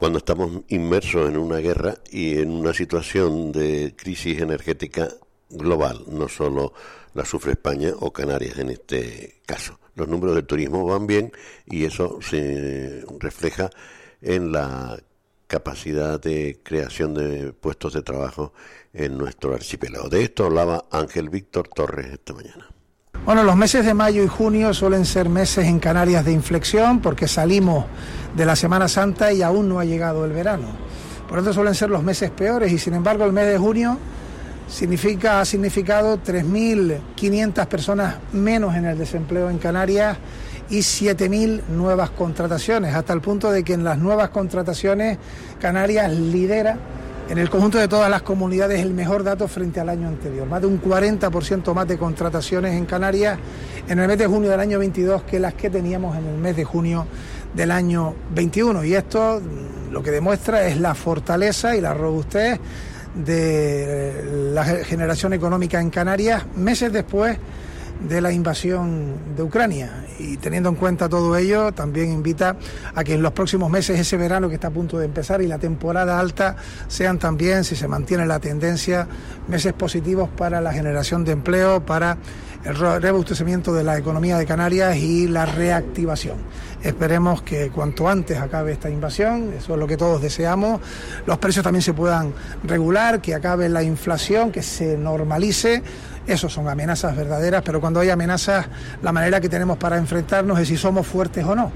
cuando estamos inmersos en una guerra y en una situación de crisis energética global, no solo la sufre España o Canarias en este caso. Los números del turismo van bien y eso se refleja en la capacidad de creación de puestos de trabajo en nuestro archipiélago. De esto hablaba Ángel Víctor Torres esta mañana. Bueno, los meses de mayo y junio suelen ser meses en Canarias de inflexión porque salimos de la Semana Santa y aún no ha llegado el verano. Por eso suelen ser los meses peores y sin embargo el mes de junio significa, ha significado 3.500 personas menos en el desempleo en Canarias y 7.000 nuevas contrataciones, hasta el punto de que en las nuevas contrataciones Canarias lidera en el conjunto de todas las comunidades el mejor dato frente al año anterior. Más de un 40% más de contrataciones en Canarias en el mes de junio del año 22 que las que teníamos en el mes de junio del año 21. Y esto lo que demuestra es la fortaleza y la robustez de la generación económica en Canarias meses después de la invasión de Ucrania. Y teniendo en cuenta todo ello, también invita a que en los próximos meses, ese verano que está a punto de empezar y la temporada alta, sean también, si se mantiene la tendencia, meses positivos para la generación de empleo, para el rebustecimiento de la economía de Canarias y la reactivación. Esperemos que cuanto antes acabe esta invasión, eso es lo que todos deseamos, los precios también se puedan regular, que acabe la inflación, que se normalice. Esos son amenazas verdaderas, pero cuando hay amenazas, la manera que tenemos para enfrentarnos es si somos fuertes o no.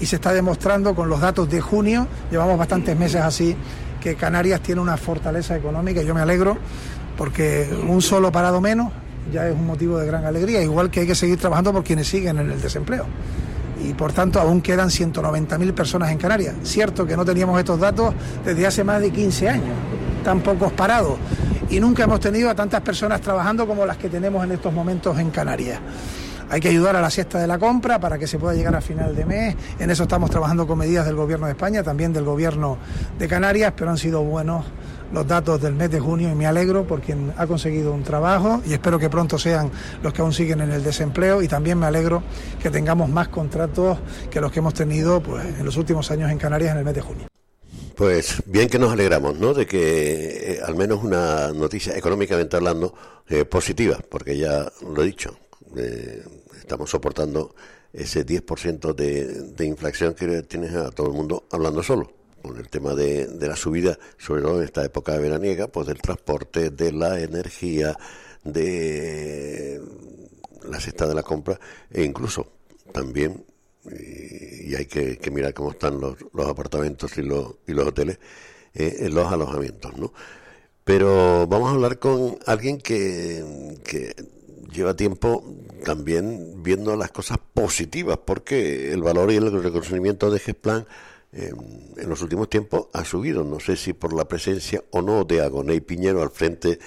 Y se está demostrando con los datos de junio, llevamos bastantes meses así, que Canarias tiene una fortaleza económica y yo me alegro porque un solo parado menos ya es un motivo de gran alegría, igual que hay que seguir trabajando por quienes siguen en el desempleo y por tanto aún quedan 190.000 personas en Canarias. Cierto que no teníamos estos datos desde hace más de 15 años, tan pocos parados, y nunca hemos tenido a tantas personas trabajando como las que tenemos en estos momentos en Canarias. Hay que ayudar a la siesta de la compra para que se pueda llegar a final de mes. En eso estamos trabajando con medidas del Gobierno de España, también del Gobierno de Canarias, pero han sido buenos los datos del mes de junio y me alegro por quien ha conseguido un trabajo y espero que pronto sean los que aún siguen en el desempleo y también me alegro que tengamos más contratos que los que hemos tenido pues, en los últimos años en Canarias en el mes de junio. Pues bien que nos alegramos, ¿no? De que eh, al menos una noticia económicamente hablando eh, positiva, porque ya lo he dicho, eh, estamos soportando ese 10% de, de inflación que tienes a todo el mundo hablando solo con el tema de, de, la subida, sobre todo en esta época veraniega, pues del transporte, de la energía, de la cesta de la compra e incluso también, y, hay que, mirar cómo están los, los apartamentos y los, y los hoteles, eh, los alojamientos, ¿no? Pero vamos a hablar con alguien que, que lleva tiempo también viendo las cosas positivas, porque el valor y el reconocimiento de GESPLAN en los últimos tiempos ha subido. No sé si por la presencia o no de Agoney Piñero al frente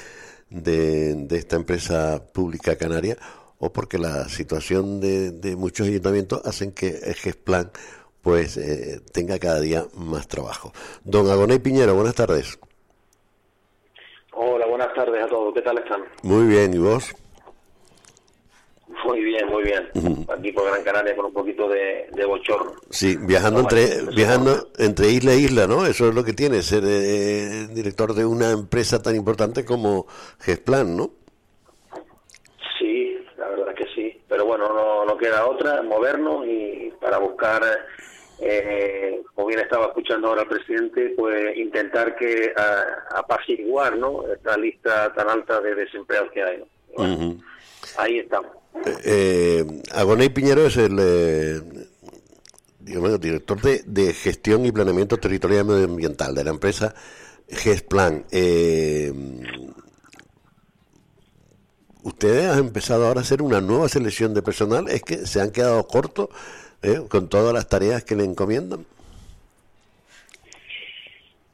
de, esta empresa pública canaria o porque la situación de, muchos ayuntamientos hacen que el GESPLAN pues eh, tenga cada día más trabajo. Don Agoney Piñero, buenas tardes. Hola, buenas tardes a todos. ¿Qué tal están? Muy bien, ¿y vos? Muy bien, muy bien. Aquí por Gran Canaria con un poquito de, bochorno. Sí, viajando entre viajando entre isla e isla, ¿no? Eso es lo que tiene ser eh, director de una empresa tan importante como Gesplan, ¿no? Sí, la verdad que sí. Pero bueno, no, no queda otra, movernos y para buscar, eh, como bien estaba escuchando ahora el presidente, pues intentar que apaciguar, ¿no? Esta lista tan alta de desempleados que hay, ¿no? Ahí estamos. Eh, Agoney Piñero es el eh, director de, gestión y planeamiento territorial y medioambiental de la empresa GESPLAN. Eh, ustedes han empezado ahora a hacer una nueva selección de personal. ¿Es que se han quedado cortos eh, con todas las tareas que le encomiendan?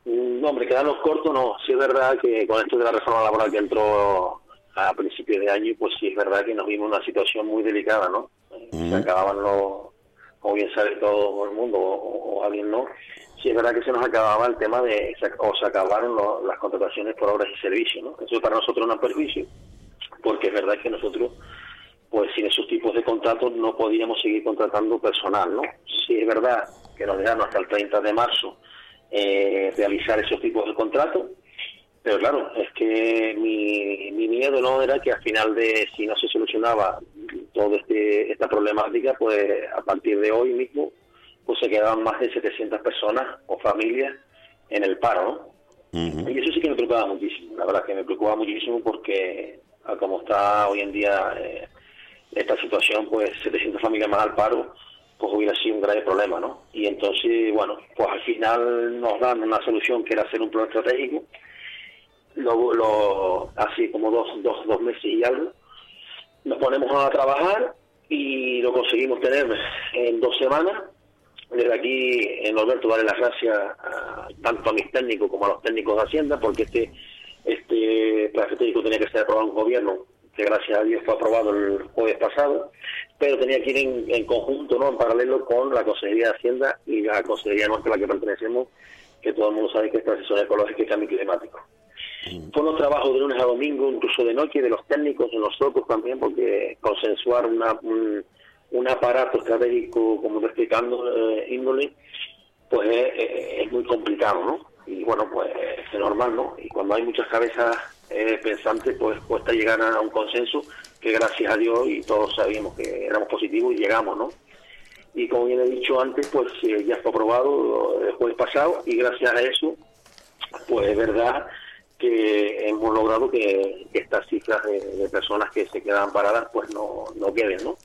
No, hombre, quedarnos cortos no. Sí es verdad que con esto de la reforma laboral que entró a principios de año, pues sí es verdad que nos vimos en una situación muy delicada, ¿no? Se acababan los, como bien sabe todo el mundo, o, alguien no, sí es verdad que se nos acababa el tema de, o se acabaron las contrataciones por obras y servicios, ¿no? Eso para nosotros no es perjuicio, porque es verdad que nosotros, pues sin esos tipos de contratos no podíamos seguir contratando personal, ¿no? Sí es verdad que nos dejaron hasta el 30 de marzo eh, realizar esos tipos de contratos, pero claro, es que mi, mi miedo no era que al final de, si no se solucionaba toda este, esta problemática, pues a partir de hoy mismo, pues se quedaban más de 700 personas o familias en el paro, ¿no? Y eso sí que me preocupaba muchísimo, la verdad que me preocupaba muchísimo porque como está hoy en día eh, esta situación, pues 700 familias más al paro, pues hubiera sido un grave problema, ¿no? Y entonces, bueno, pues al final nos dan una solución que era hacer un plan estratégico, lo, lo, así como dos, dos, dos meses y algo, nos ponemos a trabajar y lo conseguimos tener en dos semanas. Desde aquí, en Alberto, darle las gracias tanto a mis técnicos como a los técnicos de Hacienda, porque este este plan estratégico tenía que ser aprobado en un gobierno, que gracias a Dios fue aprobado el jueves pasado, pero tenía que ir en, conjunto, no en paralelo con la Consejería de Hacienda y la Consejería nuestra a la que pertenecemos, que todo el mundo sabe que es Transición Ecológica y Cambio Climático. Fue unos trabajos de lunes a domingo, incluso de noche, de los técnicos, de nosotros también, porque consensuar una, un, aparato estratégico, como te explicando, eh, índole, pues es, muy complicado, ¿no? Y bueno, pues es normal, ¿no? Y cuando hay muchas cabezas eh, pensantes, pues cuesta llegar a un consenso que gracias a Dios y todos sabíamos que éramos positivos y llegamos, ¿no? Y como bien he dicho antes, pues eh, ya fue aprobado el jueves pasado y gracias a eso, pues es verdad que hemos logrado que, estas cifras de, personas que se quedan paradas pues no, no queden, ¿no?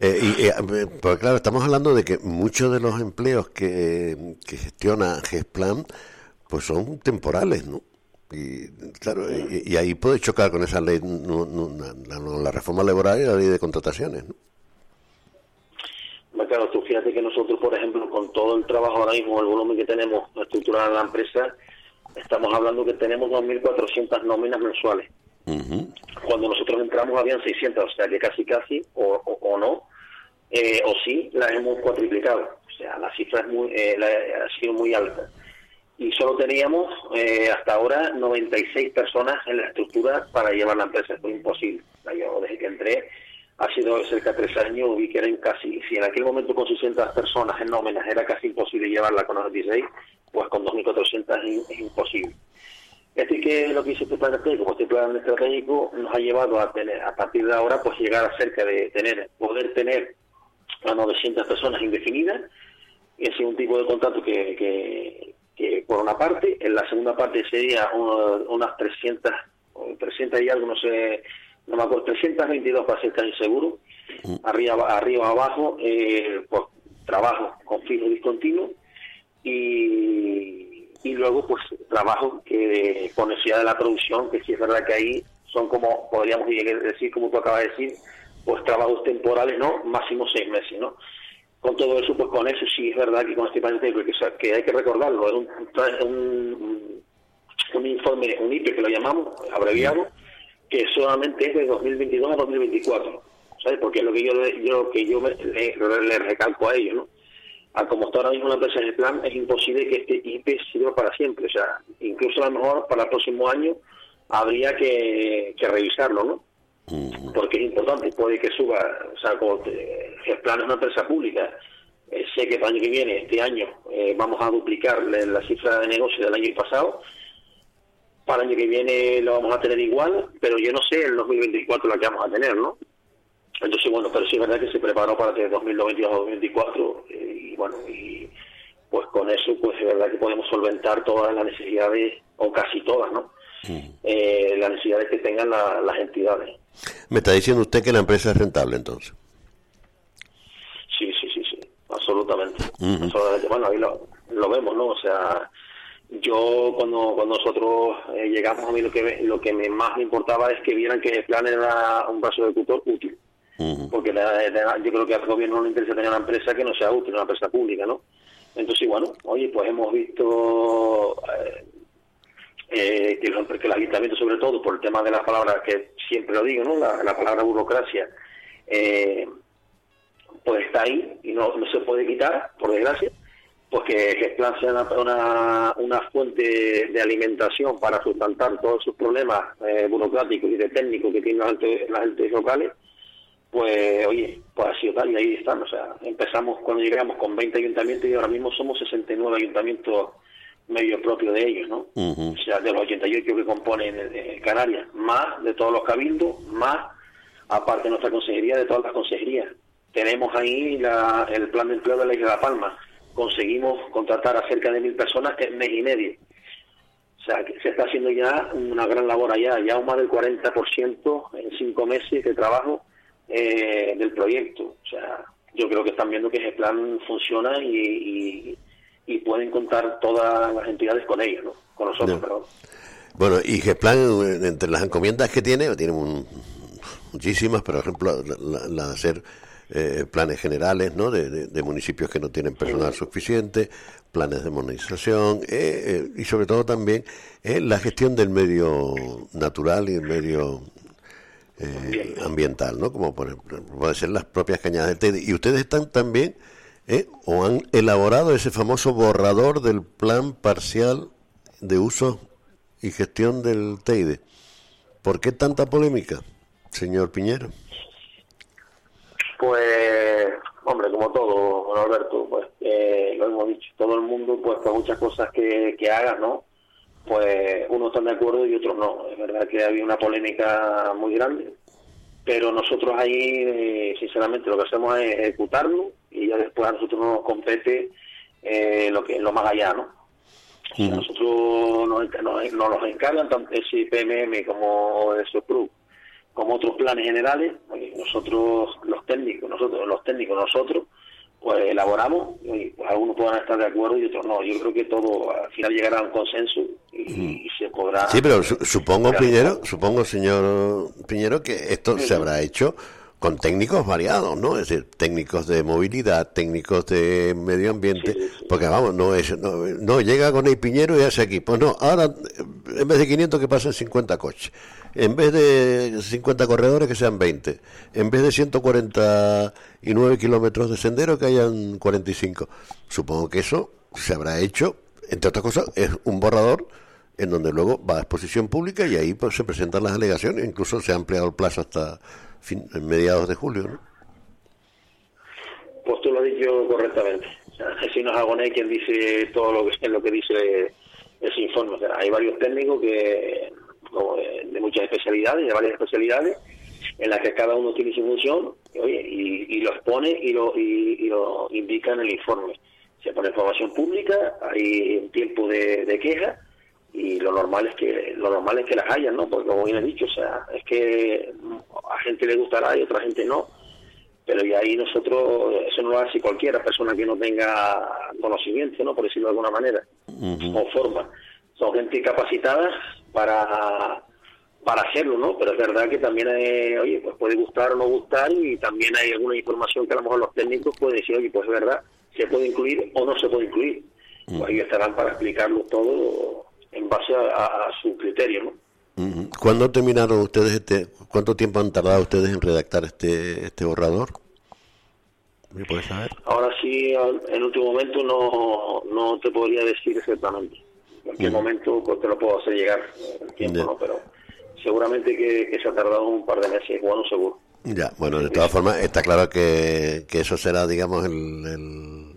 Eh, y, eh, pues claro, estamos hablando de que muchos de los empleos que, que gestiona GESPLAN pues son temporales, ¿no? Y claro, y, ahí puede chocar con esa ley, la, reforma laboral y la ley de contrataciones, ¿no? fíjate que nosotros, por ejemplo, con todo el trabajo ahora mismo, el volumen que tenemos estructurado en la empresa, estamos hablando que tenemos 2.400 nóminas mensuales. Cuando nosotros entramos habían 600, o sea que casi casi, o, o, no, eh, o sí, las hemos cuatriplicado. O sea, la cifra es muy, eh, ha sido muy alta. Y solo teníamos eh, hasta ahora 96 personas en la estructura para llevar la empresa. Es muy imposible. Yo desde que entré ha sido cerca de tres años, vi que eran casi, si en aquel momento con 600 personas en nóminas era casi imposible llevarla con 96, pues con 2.400 es, imposible. Así que lo que hizo este plan estratégico, este plan estratégico nos ha llevado a tener, a partir de ahora, pues llegar a cerca de tener, poder tener a 900 personas indefinidas, ese es un tipo de contrato que, que, por una parte, en la segunda parte sería unas 300, 300 y algo, no sé, no me acuerdo, 322 para ser casi seguro, mm. arriba, arriba abajo, eh, pues trabajo con fijo discontinuo y, y luego pues trabajo que con de la producción, que si es verdad que ahí son como, podríamos decir, como tú acabas de decir, pues trabajos temporales, ¿no? Máximo seis meses, ¿no? Con todo eso, pues con eso sí es verdad que con este plan que, hay que recordarlo, es un, un, informe, un IP que lo llamamos, abreviado, que solamente es de 2022 a 2024, ¿sabes? Porque es lo que yo, yo, que yo le, recalco a ellos, ¿no? A como está ahora mismo la empresa de plan, es imposible que este IP sirva para siempre, o sea, incluso a lo mejor para el próximo año habría que, revisarlo, ¿no? Porque es importante, puede que suba, o sea, como plan es una empresa pública, eh, sé que el año que viene, este año, eh, vamos a duplicar la cifra de negocio del año pasado, para el año que viene lo vamos a tener igual, pero yo no sé el 2024 la que vamos a tener, ¿no? Entonces, bueno, pero sí es verdad que se preparó para que 2022 2024 eh, bueno, y pues con eso, pues es verdad que podemos solventar todas las necesidades, o casi todas, ¿no? Eh, las necesidades que tengan las entidades. ¿Me está diciendo usted que la empresa es rentable entonces? Sí, sí, sí, sí, absolutamente. absolutamente. Bueno, ahí lo, lo vemos, ¿no? O sea, yo cuando, cuando nosotros eh, llegamos a mí lo que lo que me más me importaba es que vieran que el plan era un brazo de tutor útil porque yo creo que al gobierno no le interesa tener una empresa que no sea útil una empresa pública no entonces bueno oye pues hemos visto eh, eh, que, el ayuntamiento sobre todo por el tema de las palabras que siempre lo digo no la, la palabra burocracia pues está ahí y no, no se puede quitar por desgracia pues que Gesplan sea una, una, fuente de alimentación para sustentar todos sus problemas eh, burocráticos y de técnicos que tienen las entes, locales, pues oye, pues ha sido tal y ahí están. O sea, empezamos cuando llegamos con 20 ayuntamientos y ahora mismo somos 69 ayuntamientos medio propios de ellos, ¿no? O sea, de los 88 que componen eh, Canarias, más de todos los cabildos, más aparte de nuestra consejería, de todas las consejerías. Tenemos ahí la, el plan de empleo de la Isla de La Palma, conseguimos contratar a cerca de mil personas en mes y medio. O sea, que se está haciendo ya una gran labor allá, ya un más del 40% en cinco meses de trabajo eh, del proyecto. O sea, yo creo que están viendo que ese plan funciona y, y, pueden contar todas las entidades con ellos, ¿no? Con nosotros, perdón. Bueno, y GEPLAN, entre las encomiendas que tiene, tiene muchísimas, por ejemplo, la de hacer eh, planes generales ¿no? De, municipios que no tienen personal suficiente, planes de modernización eh, eh, y sobre todo también la gestión del medio natural y el medio ambiental, ¿no? como por pueden ser las propias cañadas del Teide. Y ustedes están también o han elaborado ese famoso borrador del plan parcial de uso y gestión del Teide. ¿Por qué tanta polémica, señor Piñero? Pues, hombre, como todo, Alberto, pues eh, lo hemos dicho, todo el mundo, pues muchas cosas que, que haga, ¿no? Pues unos están de acuerdo y otros no. Es verdad que había una polémica muy grande, pero nosotros ahí, eh, sinceramente, lo que hacemos es ejecutarlo y ya después a nosotros nos compete eh, lo que lo más allá, ¿no? nosotros nos, nos, nos, encargan tanto el PMM como el SOPRU como otros planes generales, nosotros los técnicos, nosotros los técnicos, nosotros, pues elaboramos y pues algunos puedan estar de acuerdo y otros no. Yo creo que todo al final llegará a un consenso y, se podrá. Sí, pero supongo Piñero, supongo señor Piñero que esto se habrá hecho con técnicos variados, ¿no? Es decir, técnicos de movilidad, técnicos de medio ambiente, porque vamos, no es, no, llega con el Piñero y hace aquí. Pues no, ahora en vez de 500 que pasen 50 coches, en vez de 50 corredores que sean 20, en vez de 149 kilómetros de sendero que hayan 45. Supongo que eso se habrá hecho, entre otras cosas, es un borrador en donde luego va a exposición pública y ahí pues, se presentan las alegaciones, incluso se ha ampliado el plazo hasta fin, mediados de julio, ¿no? Pues tú lo has dicho correctamente. O no es Agoné quien dice todo lo que lo que dice ese informe. O sea, hay varios técnicos que de muchas especialidades, de varias especialidades, en las que cada uno tiene su función y, y, lo expone y lo, y, lo indica en el informe. Se pone información pública, hay un tiempo de queja y lo normal es que lo normal es que las hayan, ¿no? Porque como bien he dicho, o sea, es que a gente le gustará y a otra gente no, pero y ahí nosotros, eso no lo hace cualquiera persona que no tenga conocimiento, ¿no? Por decirlo de alguna manera, o forma. Son gente capacitada para para hacerlo, ¿no? Pero es verdad que también, hay, oye, pues puede gustar o no gustar y también hay alguna información que a lo mejor los técnicos pueden decir, oye, pues es verdad, se puede incluir o no se puede incluir. Pues ahí estarán para explicarlo todo en base a, su criterio, ¿no? ¿Cuándo terminaron ustedes este, cuánto tiempo han tardado ustedes en redactar este, este borrador? ¿Me puedes saber? Ahora sí, en último momento no, no te podría decir exactamente. En cualquier momento pues, te lo puedo hacer llegar el tiempo, ¿no? Pero seguramente que, se ha tardado un par de meses, bueno, seguro. Ya, bueno, de todas formas, está claro que, que eso será, digamos, el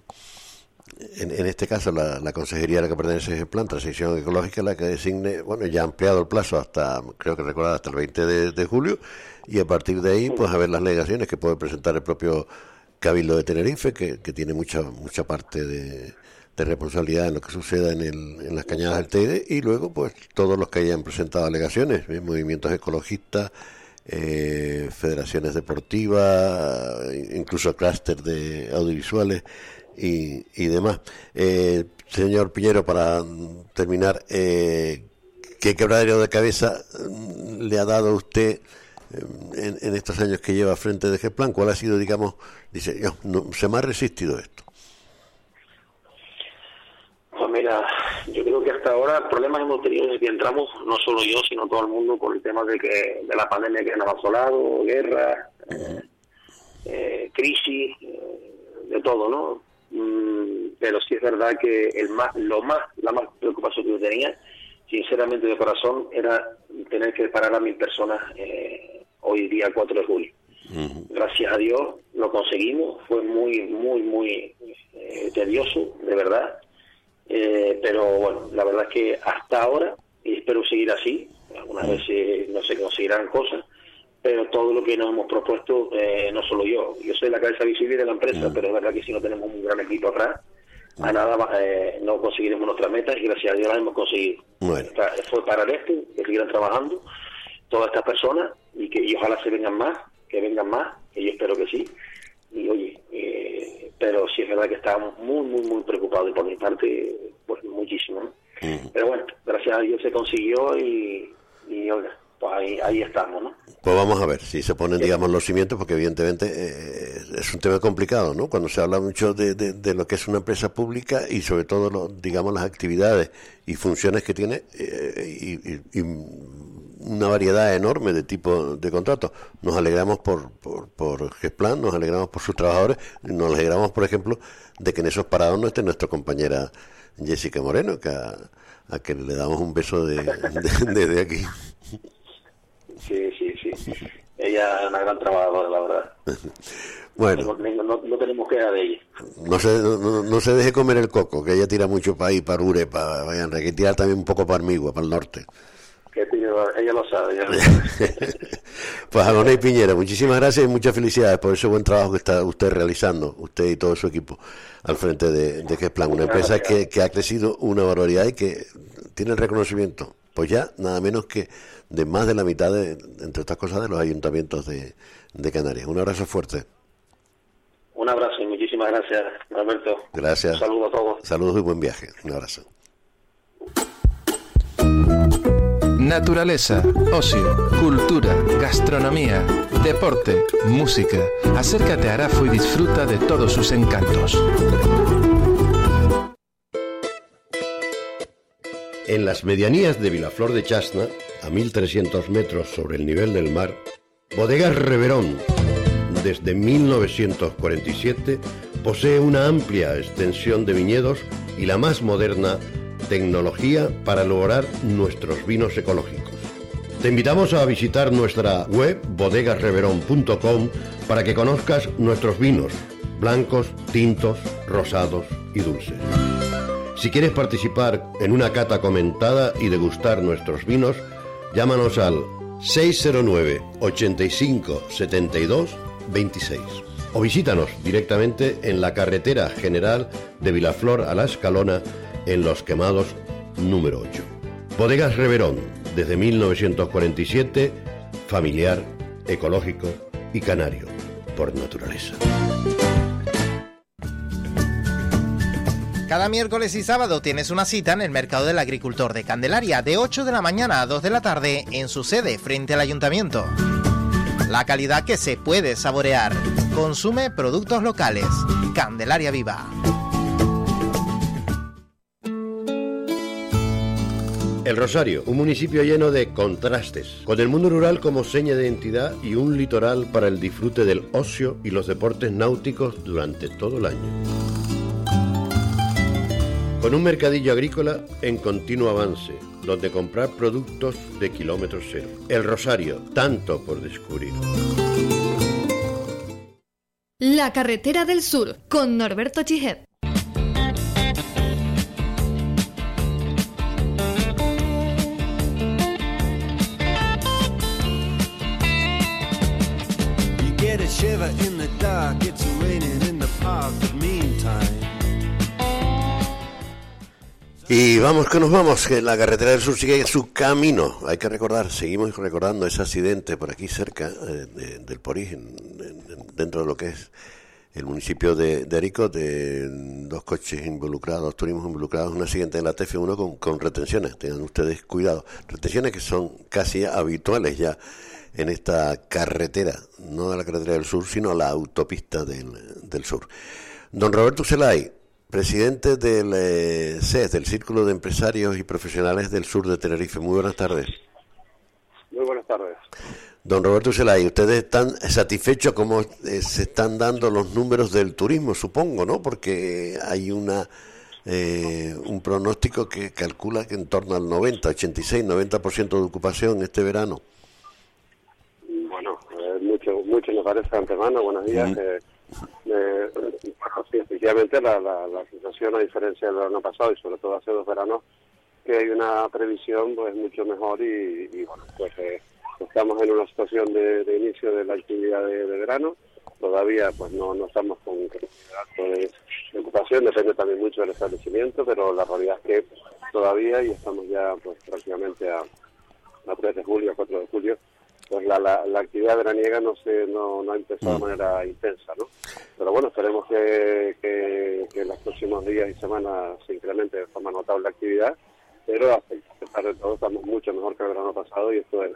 en, este caso la, consejería a la que pertenece el plan Transición Ecológica la que designe, bueno, ya ha ampliado el plazo hasta, creo que recordar, hasta el 20 de, julio y a partir de ahí, pues a ver las alegaciones que puede presentar el propio Cabildo de Tenerife, que, tiene mucha mucha parte de, responsabilidad en lo que suceda en, el, en las cañadas del Teide y luego, pues todos los que hayan presentado alegaciones, ¿eh? movimientos ecologistas, eh, federaciones deportivas, incluso clúster de audiovisuales y, y demás. Eh, señor Piñero, para terminar, eh, ¿qué quebradero de cabeza mm, le ha dado usted eh, en, estos años que lleva frente de G-Plan? ¿Cuál ha sido, digamos, dice, no, se me ha resistido esto? Pues mira, yo creo que hasta ahora problemas hemos tenido desde que entramos, no solo yo, sino todo el mundo, por el tema de que de la pandemia que nos ha asolado, guerra, eh, crisis, de todo, ¿no? Mm, pero sí es verdad que el más, lo más, la más preocupación que yo tenía, sinceramente de corazón, era tener que parar a mil personas eh, hoy día 4 de julio. Gracias a Dios lo conseguimos, fue muy, muy, muy eh, tedioso, de verdad. Eh, pero bueno, la verdad es que hasta ahora, y espero seguir así, algunas veces no se conseguirán cosas, pero todo lo que nos hemos propuesto, eh, no solo yo, yo soy la cabeza visible de la empresa, pero es verdad que si no tenemos un gran equipo atrás, a nada más eh, no conseguiremos nuestras metas y gracias a Dios las hemos conseguido. fue para esto, que sigan trabajando todas estas personas y que ojalá se vengan más, que vengan más, que yo espero que sí. Y oye, eh, pero sí es verdad que estamos muy, muy, muy preocupados y por mi parte, pues muchísimo. Pero bueno, gracias a Dios se consiguió y, y oiga, pues ahí, ahí estamos, ¿no? Pues vamos a ver si se ponen, digamos, los cimientos, porque evidentemente eh, es un tema complicado, ¿no? Cuando se habla mucho de, de, lo que es una empresa pública y sobre todo, lo, digamos, las actividades y funciones que tiene eh, y, una variedad enorme de tipos de contratos. Nos alegramos por, por, por GESPLAN, nos alegramos por sus trabajadores, nos alegramos, por ejemplo, de que en esos parados no esté nuestra compañera Jessica Moreno, que a, a que le damos un beso de, desde aquí. Sí, sí, sí. Ella es una gran trabajadora, la verdad. Bueno. No, tenemos queja de ella. No se, no, se deje comer el coco, que ella tira mucho para ahí, para Ure, para Vallanra, que tira también un poco para Armigua, para el norte. Que ella lo sabe. Ella pues Agoné Piñera, muchísimas gracias y muchas felicidades por ese buen trabajo que está usted realizando, usted y todo su equipo, al frente de, de Plan, una empresa que, que ha crecido una barbaridad y que tiene el reconocimiento, pues ya nada menos que de más de la mitad, de, entre otras cosas, de los ayuntamientos de, de Canarias. Un abrazo fuerte. Un abrazo y muchísimas gracias, Alberto. Gracias. Saludos a todos. Saludos y buen viaje. Un abrazo. Naturaleza, ocio, cultura, gastronomía, deporte, música. Acércate a Arafo y disfruta de todos sus encantos. En las medianías de Vilaflor de Chasna, a 1300 metros sobre el nivel del mar, Bodegas Reverón, desde 1947, posee una amplia extensión de viñedos y la más moderna tecnología para lograr nuestros vinos ecológicos. Te invitamos a visitar nuestra web bodegasreverón.com para que conozcas nuestros vinos, blancos, tintos, rosados y dulces. Si quieres participar en una cata comentada y degustar nuestros vinos, llámanos al 609 85 72 26 o visítanos directamente en la carretera general de Vilaflor a la Escalona en Los Quemados número 8. Bodegas Reverón, desde 1947, familiar, ecológico y canario, por naturaleza. Cada miércoles y sábado tienes una cita en el Mercado del Agricultor de Candelaria de 8 de la mañana a 2 de la tarde en su sede frente al ayuntamiento. La calidad que se puede saborear. Consume productos locales. Candelaria Viva. El Rosario, un municipio lleno de contrastes, con el mundo rural como seña de identidad y un litoral para el disfrute del ocio y los deportes náuticos durante todo el año. Con un mercadillo agrícola en continuo avance, donde comprar productos de kilómetro cero. El Rosario, tanto por descubrir. La carretera del sur, con Norberto Chijet. You get a shiver in the dark, it's raining in the park, but meantime. Y vamos que nos vamos, que la carretera del sur sigue su camino. Hay que recordar, seguimos recordando ese accidente por aquí cerca eh, de- del Porís, en- en- en- dentro de lo que es el municipio de, de de dos coches involucrados, dos turismos involucrados, un accidente en la TF1 con, con retenciones. Tengan ustedes cuidado. Retenciones que son casi habituales ya en esta carretera, no de la carretera del sur, sino la autopista del, del sur. Don Roberto Celay, presidente del eh, CES, del Círculo de Empresarios y Profesionales del Sur de Tenerife. Muy buenas tardes. Muy buenas tardes. Don Roberto Celay, ustedes están satisfechos cómo eh, se están dando los números del turismo, supongo, ¿no? Porque hay una eh, un pronóstico que calcula que en torno al 90, 86, 90% de ocupación este verano. Bueno, eh, mucho, mucho me parece antemano. Buenos días. Eh, efectivamente, la, la, la sensación, a diferencia del verano pasado y sobre todo hace dos veranos, que hay una previsión pues mucho mejor y, y, bueno, pues eh, estamos en una situación de, de inicio de la actividad de, verano. Todavía pues no, no estamos con alto de ocupación, depende también mucho del establecimiento, pero la realidad es que todavía y estamos ya pues prácticamente a, a 3 de julio, a 4 de julio, pues la, la, la actividad veraniega no se no, no ha empezado de manera intensa, ¿no? Pero bueno, esperemos que, que, que en los próximos días y semanas se incremente de forma notable la actividad, pero a pesar de todo estamos mucho mejor que el verano pasado y esto es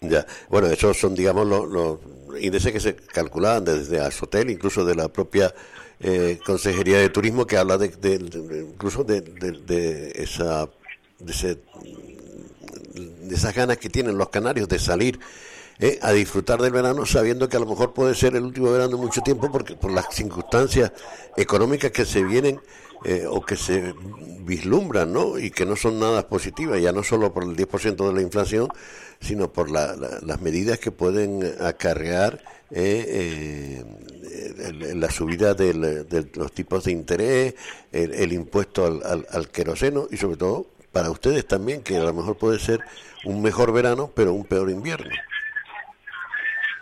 Ya, bueno, esos son, digamos, los, los índices que se calculaban desde Azotel, incluso de la propia eh, Consejería de Turismo, que habla de, de- de- incluso de, de- de esa de, ese- de esas ganas que tienen los canarios de salir eh, a disfrutar del verano, sabiendo que a lo mejor puede ser el último verano de mucho tiempo, porque por las circunstancias económicas que se vienen eh, o que se vislumbran, ¿no? Y que no son nada positivas, ya no solo por el 10% de la inflación, sino por la- la- las medidas que pueden acarrear eh, eh, el- la subida de los tipos de interés, el, impuesto al, al queroseno y sobre todo para ustedes también, que a lo mejor puede ser un mejor verano, pero un peor invierno.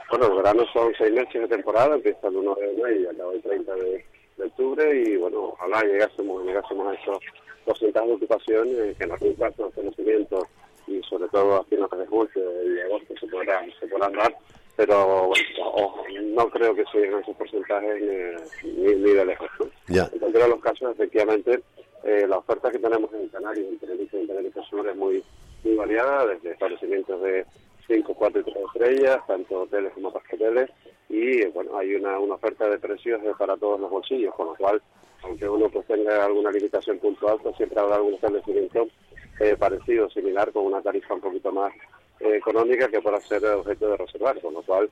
Bueno, el verano son seis meses de temporada, empieza el 1 de enero y acaba el 30 de, de octubre y bueno, ojalá llegásemos, llegásemos a esos porcentajes de ocupación eh, que en algún caso los conocimientos y sobre todo a finales de julio y agosto se podrán, se podrán dar, pero bueno, no creo que se lleguen esos porcentajes ni, ni, ni de lejos. Ya. En cualquiera de los casos, efectivamente, eh, la oferta que tenemos en Canarias, en Tenerife, en Tenerife Sur es muy muy variada, desde establecimientos de 5, 4 y 3 estrellas, tanto hoteles como hoteles, y bueno, hay una, una oferta de precios para todos los bolsillos, con lo cual, aunque uno pues tenga alguna limitación puntual, pues siempre habrá algún establecimiento eh, parecido, similar, con una tarifa un poquito más eh, económica que pueda ser objeto de reservar, con lo cual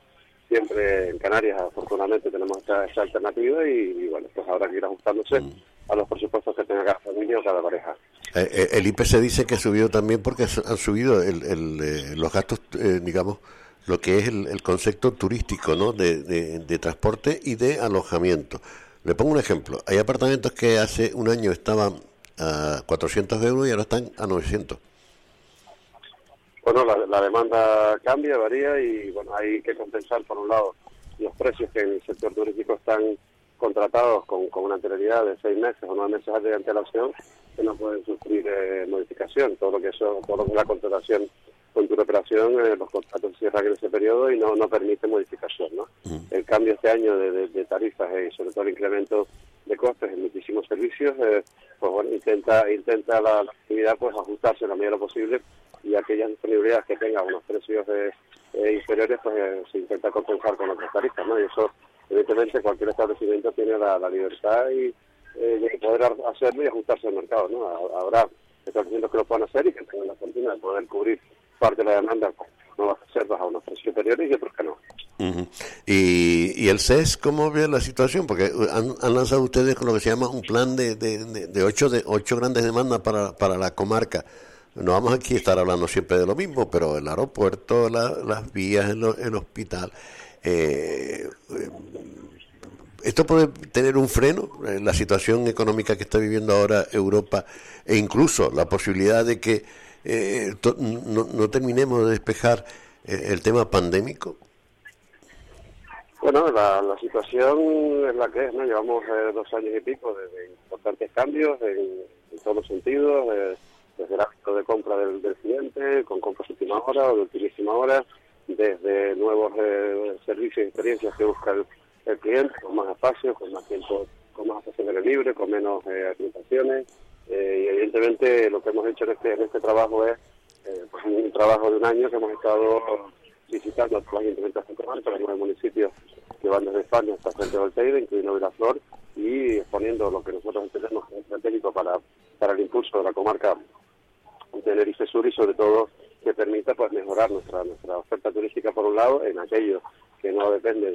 siempre en Canarias afortunadamente tenemos esta, alternativa y, bueno, pues habrá que ir ajustándose mm. A los presupuestos que tenga cada familia o cada pareja. Eh, eh el IPC dice que ha subido también porque han subido el, el, los gastos, digamos, lo que es el, concepto turístico, ¿no? De, de, transporte y de alojamiento. Le pongo un ejemplo. Hay apartamentos que hace un año estaban a 400 euros y ahora están a 900. Bueno, la, demanda cambia, varía y bueno, hay que compensar por un lado los precios que en el sector turístico están contratados con, con una anterioridad de seis meses o nueve meses de antelación que no pueden sufrir eh, modificación. Todo lo que eso, todo lo que es la contratación con tu operación, eh, los contratos cierran en ese periodo y no, no permite modificación. ¿no? Mm. El cambio este año de, tarifas y sobre todo el incremento de costes en muchísimos servicios, eh, pues bueno, intenta, intenta la, actividad pues ajustarse lo medida posible y aquellas disponibilidades que tengan unos precios eh, inferiores, pues se intenta compensar con otras tarifas. ¿no? Y eso, evidentemente, cualquier establecimiento tiene la, libertad y, de poder hacerlo y ajustarse al mercado. ¿no? Habrá establecimientos que lo puedan hacer y que tengan la fortuna de poder cubrir parte de la demanda nuevas reservas a unos precios superiores y otros que no. y, ¿Y el CES cómo ve la situación? Porque han, lanzado ustedes con lo que se llama un plan de, de, ocho, de ocho grandes demandas para, para la comarca. No vamos aquí a estar hablando siempre de lo mismo, pero el aeropuerto, las vías, el hospital. Eh, eh, ¿Esto puede tener un freno? en La situación económica que está viviendo ahora Europa e incluso la posibilidad de que eh, no, terminemos de despejar eh, el tema pandémico? Bueno, la, situación es la que es, ¿no? Llevamos eh, dos años y pico de, importantes cambios en, todos los sentidos, desde el acto de compra del, cliente, con compras última hora o de ultimísima hora, desde nuevos servicios y experiencias que busca el, cliente, con más espacio, con más tiempo, con más espacio libre, con menos eh, eh, y evidentemente lo que hemos hecho en este, en este trabajo es eh, pues un trabajo de un año que hemos estado visitando a todas las implementaciones comarcas, los nueve municipios que van desde España hasta Frente del Teide, incluyendo Vilaflor, y exponiendo lo que nosotros entendemos estratégico para, para el impulso de la comarca de Tenerife Sur y sobre todo que permita pues mejorar nuestra nuestra oferta turística por un lado en aquello que no depende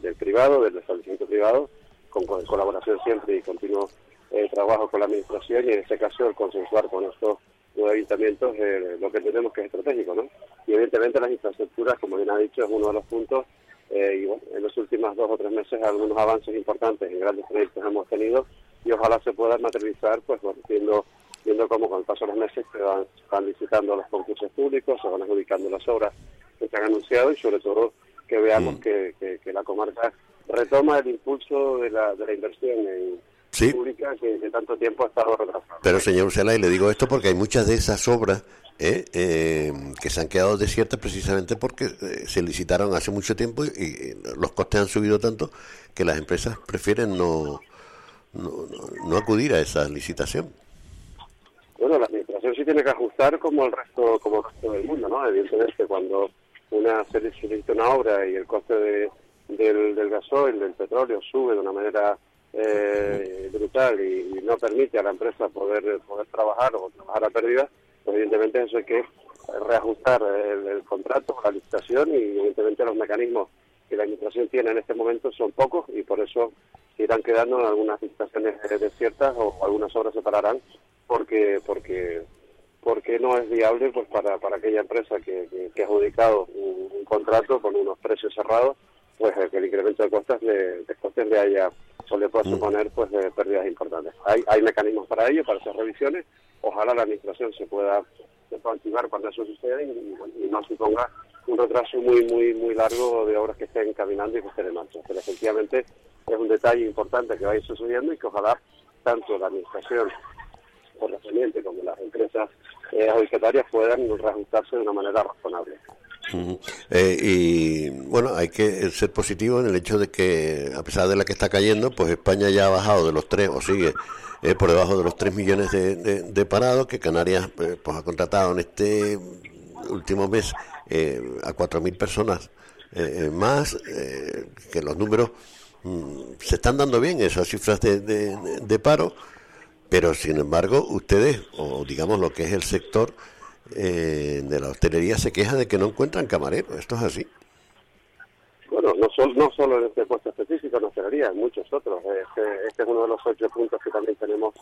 del privado, del establecimiento privado, con, con colaboración siempre y continuo el trabajo con la administración y en este caso el consensuar con estos nuevos ayuntamientos eh, lo que tenemos que es estratégico, ¿no? Y evidentemente las infraestructuras, como bien ha dicho, es uno de los puntos eh, y bueno, en los últimos dos o tres meses algunos avances importantes en grandes proyectos hemos tenido y ojalá se puedan materializar, pues bueno, viendo, cómo con el paso de los meses se van, van licitando los concursos públicos, se van adjudicando las obras que se han anunciado y sobre todo que veamos mm. que, que, la comarca retoma el impulso de la, de la inversión en sí. pública que de tanto tiempo ha estado retrasada. Pero señor y le digo esto porque hay muchas de esas obras ¿eh? Eh, que se han quedado desiertas precisamente porque eh, se licitaron hace mucho tiempo y, los costes han subido tanto que las empresas prefieren no, no, acudir a esa licitación. Bueno, la administración sí tiene que ajustar como el resto como el resto del mundo, ¿no? Evidentemente cuando una se licita una obra y el coste de, del, del gasoil, del petróleo sube de una manera eh, brutal y, no permite a la empresa poder poder trabajar o trabajar a pérdida, pues evidentemente eso hay que reajustar el, contrato, la licitación y evidentemente los mecanismos que la administración tiene en este momento son pocos y por eso irán quedando algunas licitaciones desiertas o algunas obras se pararán porque porque porque no es viable pues para, para aquella empresa que, que, ha adjudicado un, contrato con unos precios cerrados pues que el incremento de costes le, de costes le haya eso le puede mm. suponer pues pérdidas importantes. Hay, hay mecanismos para ello, para esas revisiones. Ojalá la administración se pueda, se pueda activar cuando eso suceda y, no suponga un retraso muy muy muy largo de obras que estén caminando y que estén en marcha. Pero efectivamente es un detalle importante que vaya sucediendo y que ojalá tanto la administración correspondiente como las empresas eh, puedan reajustarse de una manera razonable. Eh, y bueno, hay que ser positivo en el hecho de que, a pesar de la que está cayendo, pues España ya ha bajado de los tres, o sigue eh, por debajo de los 3 millones de, de, parados, que Canarias eh, pues ha contratado en este último mes a 4.000 personas más, que los números mm, se están dando bien, esas cifras de, de paro, pero sin embargo ustedes, o digamos lo que es el sector, eh, de la hostelería se queja de que no encuentran camareros. ¿Esto es así? Bueno, no, no solo en este puesto específico en hostelería, en muchos otros. Este, este, es uno de los ocho puntos que también tenemos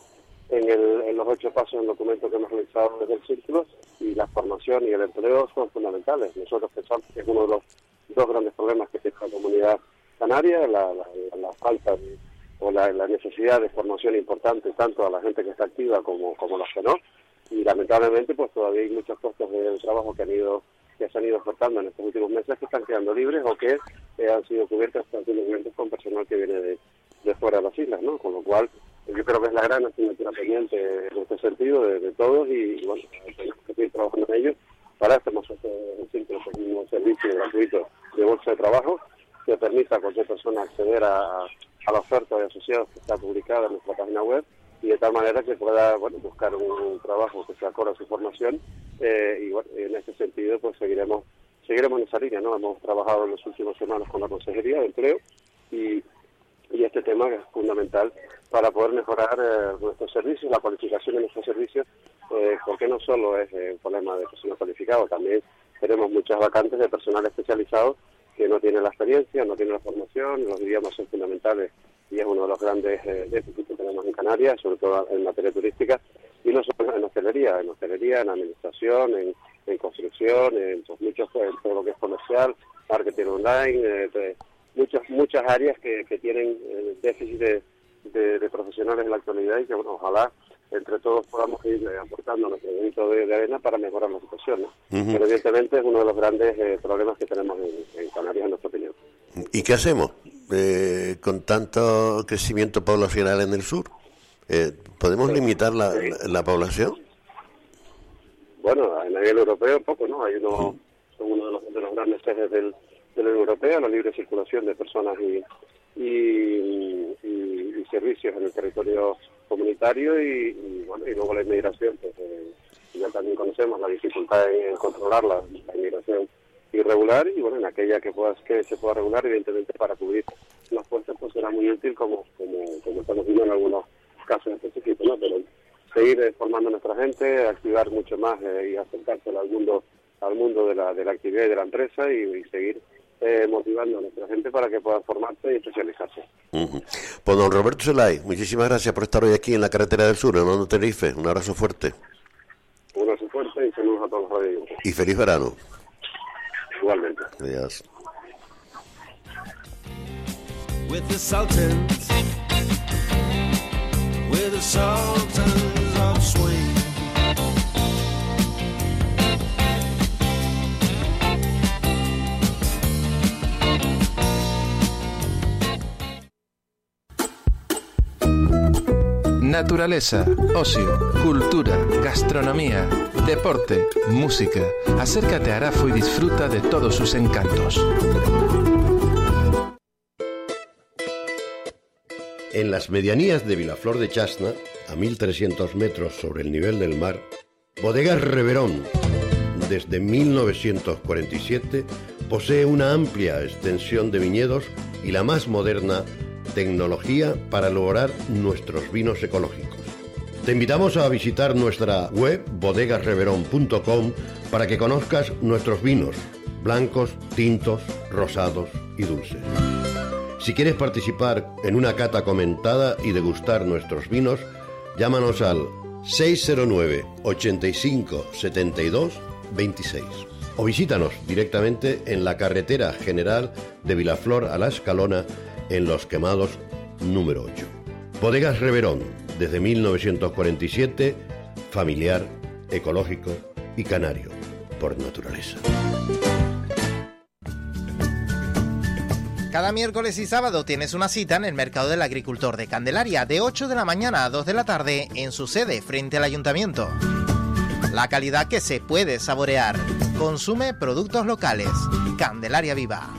en, el, en los ocho pasos del documento que hemos realizado desde el círculo y la formación y el empleo son fundamentales. Nosotros pensamos que es uno de los dos grandes problemas que tiene la comunidad canaria, la, la, falta o la, necesidad de formación importante tanto a la gente que está activa como, como los que no y lamentablemente pues todavía hay muchos puestos de trabajo que han ido que se han ido ofertando en estos últimos meses que están quedando libres o que eh, han sido cubiertos momentos con personal que viene de, de, fuera de las islas, ¿no? Con lo cual yo creo que es la gran asignatura pendiente en este sentido de, todos y, bueno, tenemos que seguir trabajando en ello. Para hemos hecho un servicio gratuito de bolsa de trabajo que permita a cualquier persona acceder a, a la oferta de asociados que está publicada en nuestra página web y de tal manera que pueda bueno, buscar un, trabajo que se acorde a su formación eh, y bueno, en ese sentido pues seguiremos seguiremos en esa línea, ¿no? Hemos trabajado en las últimas semanas con la Consejería de Empleo y, y este tema es fundamental para poder mejorar eh, nuestros servicios, la cualificación de nuestros servicios, eh, porque no solo es un problema de personal cualificado, también tenemos muchas vacantes de personal especializado que no tiene la experiencia, no tiene la formación, los idiomas son fundamentales y es uno de los grandes eh, déficits que tenemos en Canarias, sobre todo en materia turística, y no solo en hostelería, en hostelería, en administración, en, construcción, en pues, muchos, todo lo que es comercial, marketing online, eh, muchas muchas áreas que, tienen eh, déficit de, profesionales en la actualidad y que bueno, ojalá entre todos podamos ir aportando nuestro granito de, arena para mejorar la situación. Pero evidentemente es uno de los grandes problemas que tenemos en, en Canarias, en nuestra opinión. ¿Y qué hacemos? eh, con tanto crecimiento poblacional en el sur? Eh, ¿Podemos limitar la, la, población? Bueno, a nivel europeo poco, ¿no? Hay uno, son uno de los, de los grandes ejes del, de la Unión Europea, la libre circulación de personas y, y, y, servicios en el territorio comunitario y, bueno, y luego la inmigración, pues eh, ya también conocemos la dificultad en controlar la inmigración irregular y bueno, en aquella que puedas que se pueda regular, evidentemente para cubrir las fuerzas pues será muy útil como, como, como estamos viendo en algunos casos específicos, ¿no? Pero seguir eh, formando a nuestra gente, activar mucho más eh, y acercarse al mundo al mundo de la, de la actividad y de la empresa y, seguir eh, motivando a nuestra gente para que puedan formarse y especializarse. Pues don Roberto Zelay, muchísimas gracias por estar hoy aquí en la carretera del sur, en Hondo Tenerife. Un abrazo fuerte. Un abrazo fuerte y saludos a todos los radios. Y feliz verano. Igualmente. Adiós. With the Sultans, with the Sultans of Swing. Naturaleza, ocio, cultura, gastronomía, deporte, música. Acércate a Arafo y disfruta de todos sus encantos. En las medianías de Vilaflor de Chasna, a 1300 metros sobre el nivel del mar, Bodegas Reverón, desde 1947, posee una amplia extensión de viñedos y la más moderna tecnología para lograr nuestros vinos ecológicos. Te invitamos a visitar nuestra web bodegasreverón.com para que conozcas nuestros vinos, blancos, tintos, rosados y dulces. Si quieres participar en una cata comentada y degustar nuestros vinos, llámanos al 609 85 72 26 o visítanos directamente en la carretera general de Vilaflor a la Escalona en Los Quemados número 8. Bodegas Reverón, desde 1947, familiar, ecológico y canario, por naturaleza. Cada miércoles y sábado tienes una cita en el Mercado del Agricultor de Candelaria de 8 de la mañana a 2 de la tarde en su sede frente al ayuntamiento. La calidad que se puede saborear. Consume productos locales. Candelaria Viva.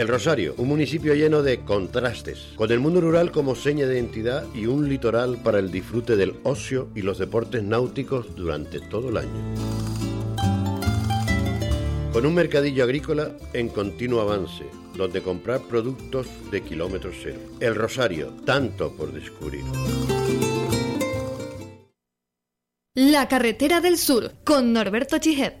El Rosario, un municipio lleno de contrastes, con el mundo rural como seña de identidad y un litoral para el disfrute del ocio y los deportes náuticos durante todo el año. Con un mercadillo agrícola en continuo avance, donde comprar productos de kilómetro cero. El Rosario, tanto por descubrir. La carretera del sur con Norberto Chijet.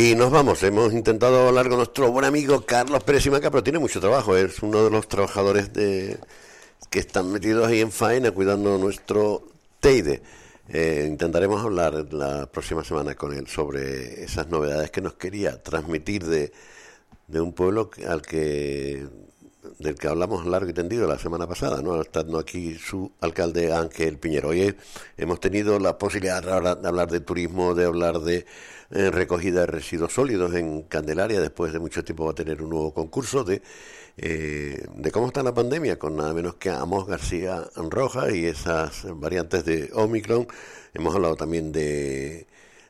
Y nos vamos, hemos intentado hablar con nuestro buen amigo Carlos Pérez y Maca, pero tiene mucho trabajo, es uno de los trabajadores de, que están metidos ahí en faena cuidando nuestro Teide. Eh, intentaremos hablar la próxima semana con él sobre esas novedades que nos quería transmitir de, de un pueblo al que del que hablamos largo y tendido la semana pasada, ¿no? Estando aquí su alcalde Ángel Piñero. Hoy hemos tenido la posibilidad de hablar- de turismo, de hablar de eh, recogida de residuos sólidos en Candelaria. Después de mucho tiempo va a tener un nuevo concurso de, eh, de cómo está la pandemia, con nada menos que Amos García Roja y esas variantes de Omicron. Hemos hablado también de,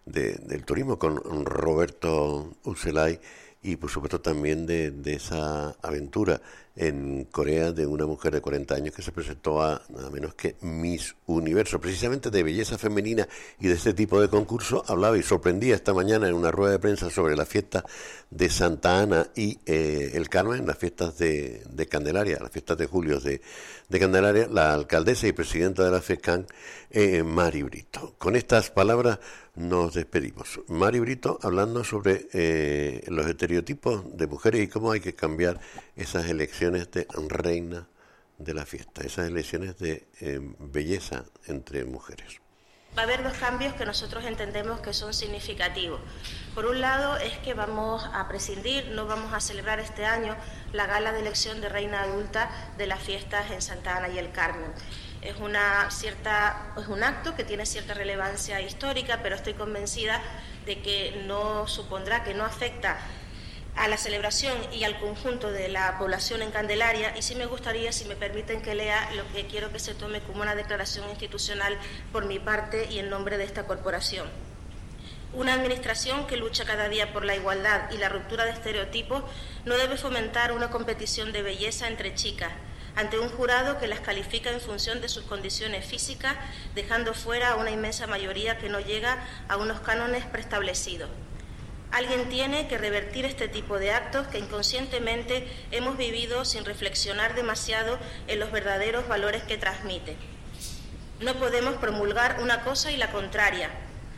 de- del turismo con Roberto Ucelay y por supuesto también de, de esa aventura en Corea de una mujer de 40 años que se presentó a nada menos que Miss Universo, precisamente de belleza femenina y de este tipo de concurso hablaba y sorprendía esta mañana en una rueda de prensa sobre la fiesta de Santa Ana y eh, el Carmen, las fiestas de, de Candelaria, las fiestas de julio de, de Candelaria, la alcaldesa y presidenta de la FECAN, eh, Mari Brito. Con estas palabras nos despedimos. Mari Brito hablando sobre eh, los estereotipos de mujeres y cómo hay que cambiar esas elecciones de reina de la fiesta, esas elecciones de eh, belleza entre mujeres. Va a haber dos cambios que nosotros entendemos que son significativos. Por un lado es que vamos a prescindir, no vamos a celebrar este año la gala de elección de reina adulta de las fiestas en Santa Ana y el Carmen. Es, una cierta, es un acto que tiene cierta relevancia histórica, pero estoy convencida de que no supondrá, que no afecta a la celebración y al conjunto de la población en Candelaria y sí me gustaría, si me permiten que lea lo que quiero que se tome como una declaración institucional por mi parte y en nombre de esta corporación. Una administración que lucha cada día por la igualdad y la ruptura de estereotipos no debe fomentar una competición de belleza entre chicas ante un jurado que las califica en función de sus condiciones físicas, dejando fuera a una inmensa mayoría que no llega a unos cánones preestablecidos. Alguien tiene que revertir este tipo de actos que inconscientemente hemos vivido sin reflexionar demasiado en los verdaderos valores que transmite. No podemos promulgar una cosa y la contraria.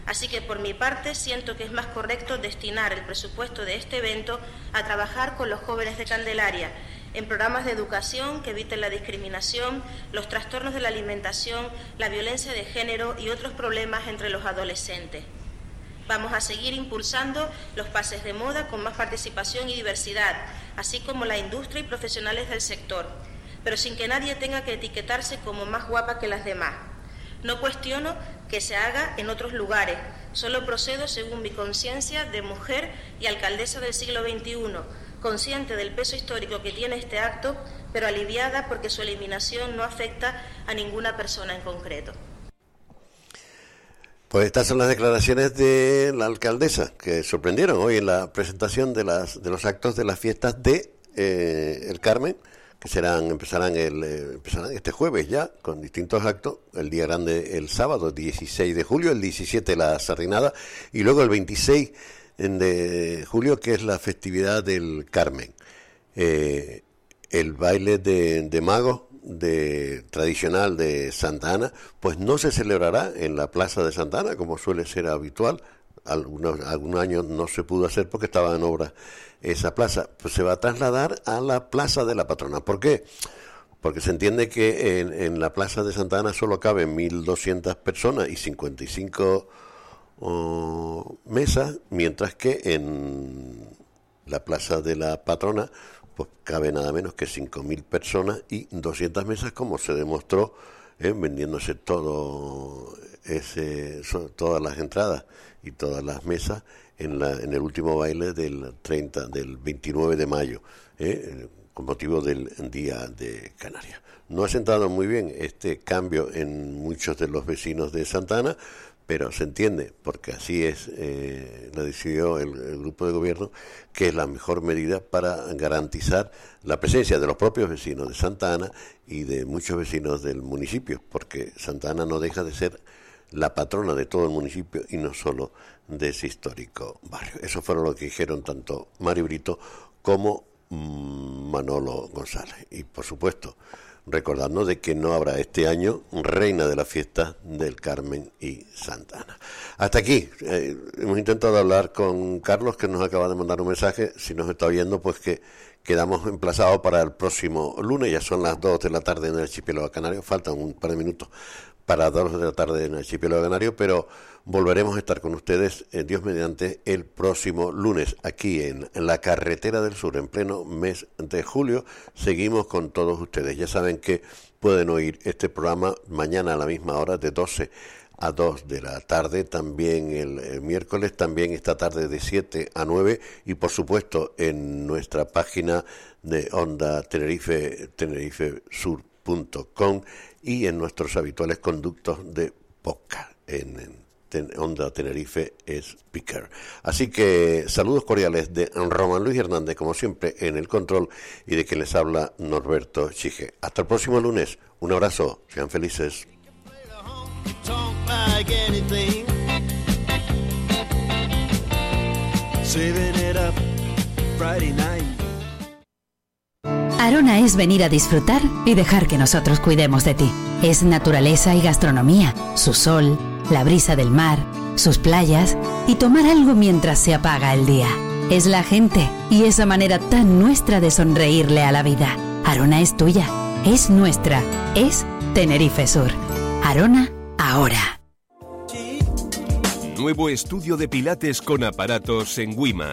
Así que por mi parte siento que es más correcto destinar el presupuesto de este evento a trabajar con los jóvenes de Candelaria en programas de educación que eviten la discriminación, los trastornos de la alimentación, la violencia de género y otros problemas entre los adolescentes. Vamos a seguir impulsando los pases de moda con más participación y diversidad, así como la industria y profesionales del sector, pero sin que nadie tenga que etiquetarse como más guapa que las demás. No cuestiono que se haga en otros lugares, solo procedo según mi conciencia de mujer y alcaldesa del siglo XXI, consciente del peso histórico que tiene este acto, pero aliviada porque su eliminación no afecta a ninguna persona en concreto. Pues estas son las declaraciones de la alcaldesa que sorprendieron hoy en la presentación de, las, de los actos de las fiestas de eh, El Carmen, que serán empezarán, el, eh, empezarán este jueves ya con distintos actos. El día grande el sábado 16 de julio, el 17 la sardinada y luego el 26 de julio que es la festividad del Carmen. Eh, el baile de, de magos de tradicional de Santa Ana, pues no se celebrará en la plaza de Santa Ana como suele ser habitual. algunos, algunos años no se pudo hacer porque estaba en obra esa plaza, pues se va a trasladar a la Plaza de la Patrona. ¿Por qué? Porque se entiende que en, en la Plaza de Santa Ana solo caben 1.200 personas y 55 mesas, mientras que en la Plaza de la Patrona pues cabe nada menos que 5.000 personas y 200 mesas, como se demostró eh, vendiéndose todo ese, todas las entradas y todas las mesas en, la, en el último baile del 30, del 29 de mayo, eh, con motivo del Día de Canarias. No ha sentado muy bien este cambio en muchos de los vecinos de Santana, pero se entiende, porque así es, eh, lo decidió el, grupo de gobierno, que es la mejor medida para garantizar la presencia de los propios vecinos de Santa Ana y de muchos vecinos del municipio, porque Santa Ana no deja de ser la patrona de todo el municipio y no solo de ese histórico barrio. Eso fue lo que dijeron tanto Mario Brito como mm, Manolo González. Y por supuesto, recordando de que no habrá este año reina de la fiesta del Carmen y Santana. Hasta aquí, eh, hemos intentado hablar con Carlos que nos acaba de mandar un mensaje, si nos está oyendo pues que quedamos emplazados para el próximo lunes, ya son las 2 de la tarde en el archipiélago canario, faltan un par de minutos para 2 de la tarde en el archipiélago canario, pero volveremos a estar con ustedes, en Dios mediante, el próximo lunes, aquí en, la Carretera del Sur, en pleno mes de julio. Seguimos con todos ustedes. Ya saben que pueden oír este programa mañana a la misma hora, de 12 a 2 de la tarde, también el, miércoles, también esta tarde de 7 a 9 y por supuesto en nuestra página de Onda Tenerife, tenerifesur.com y en nuestros habituales conductos de podcast en Onda Tenerife Speaker. Así que saludos cordiales de Román Luis Hernández, como siempre, en el control y de quien les habla Norberto Chige. Hasta el próximo lunes. Un abrazo. Sean felices. Arona es venir a disfrutar y dejar que nosotros cuidemos de ti. Es naturaleza y gastronomía, su sol la brisa del mar, sus playas y tomar algo mientras se apaga el día. Es la gente y esa manera tan nuestra de sonreírle a la vida. Arona es tuya, es nuestra, es Tenerife Sur. Arona, ahora. Nuevo estudio de Pilates con aparatos en Wima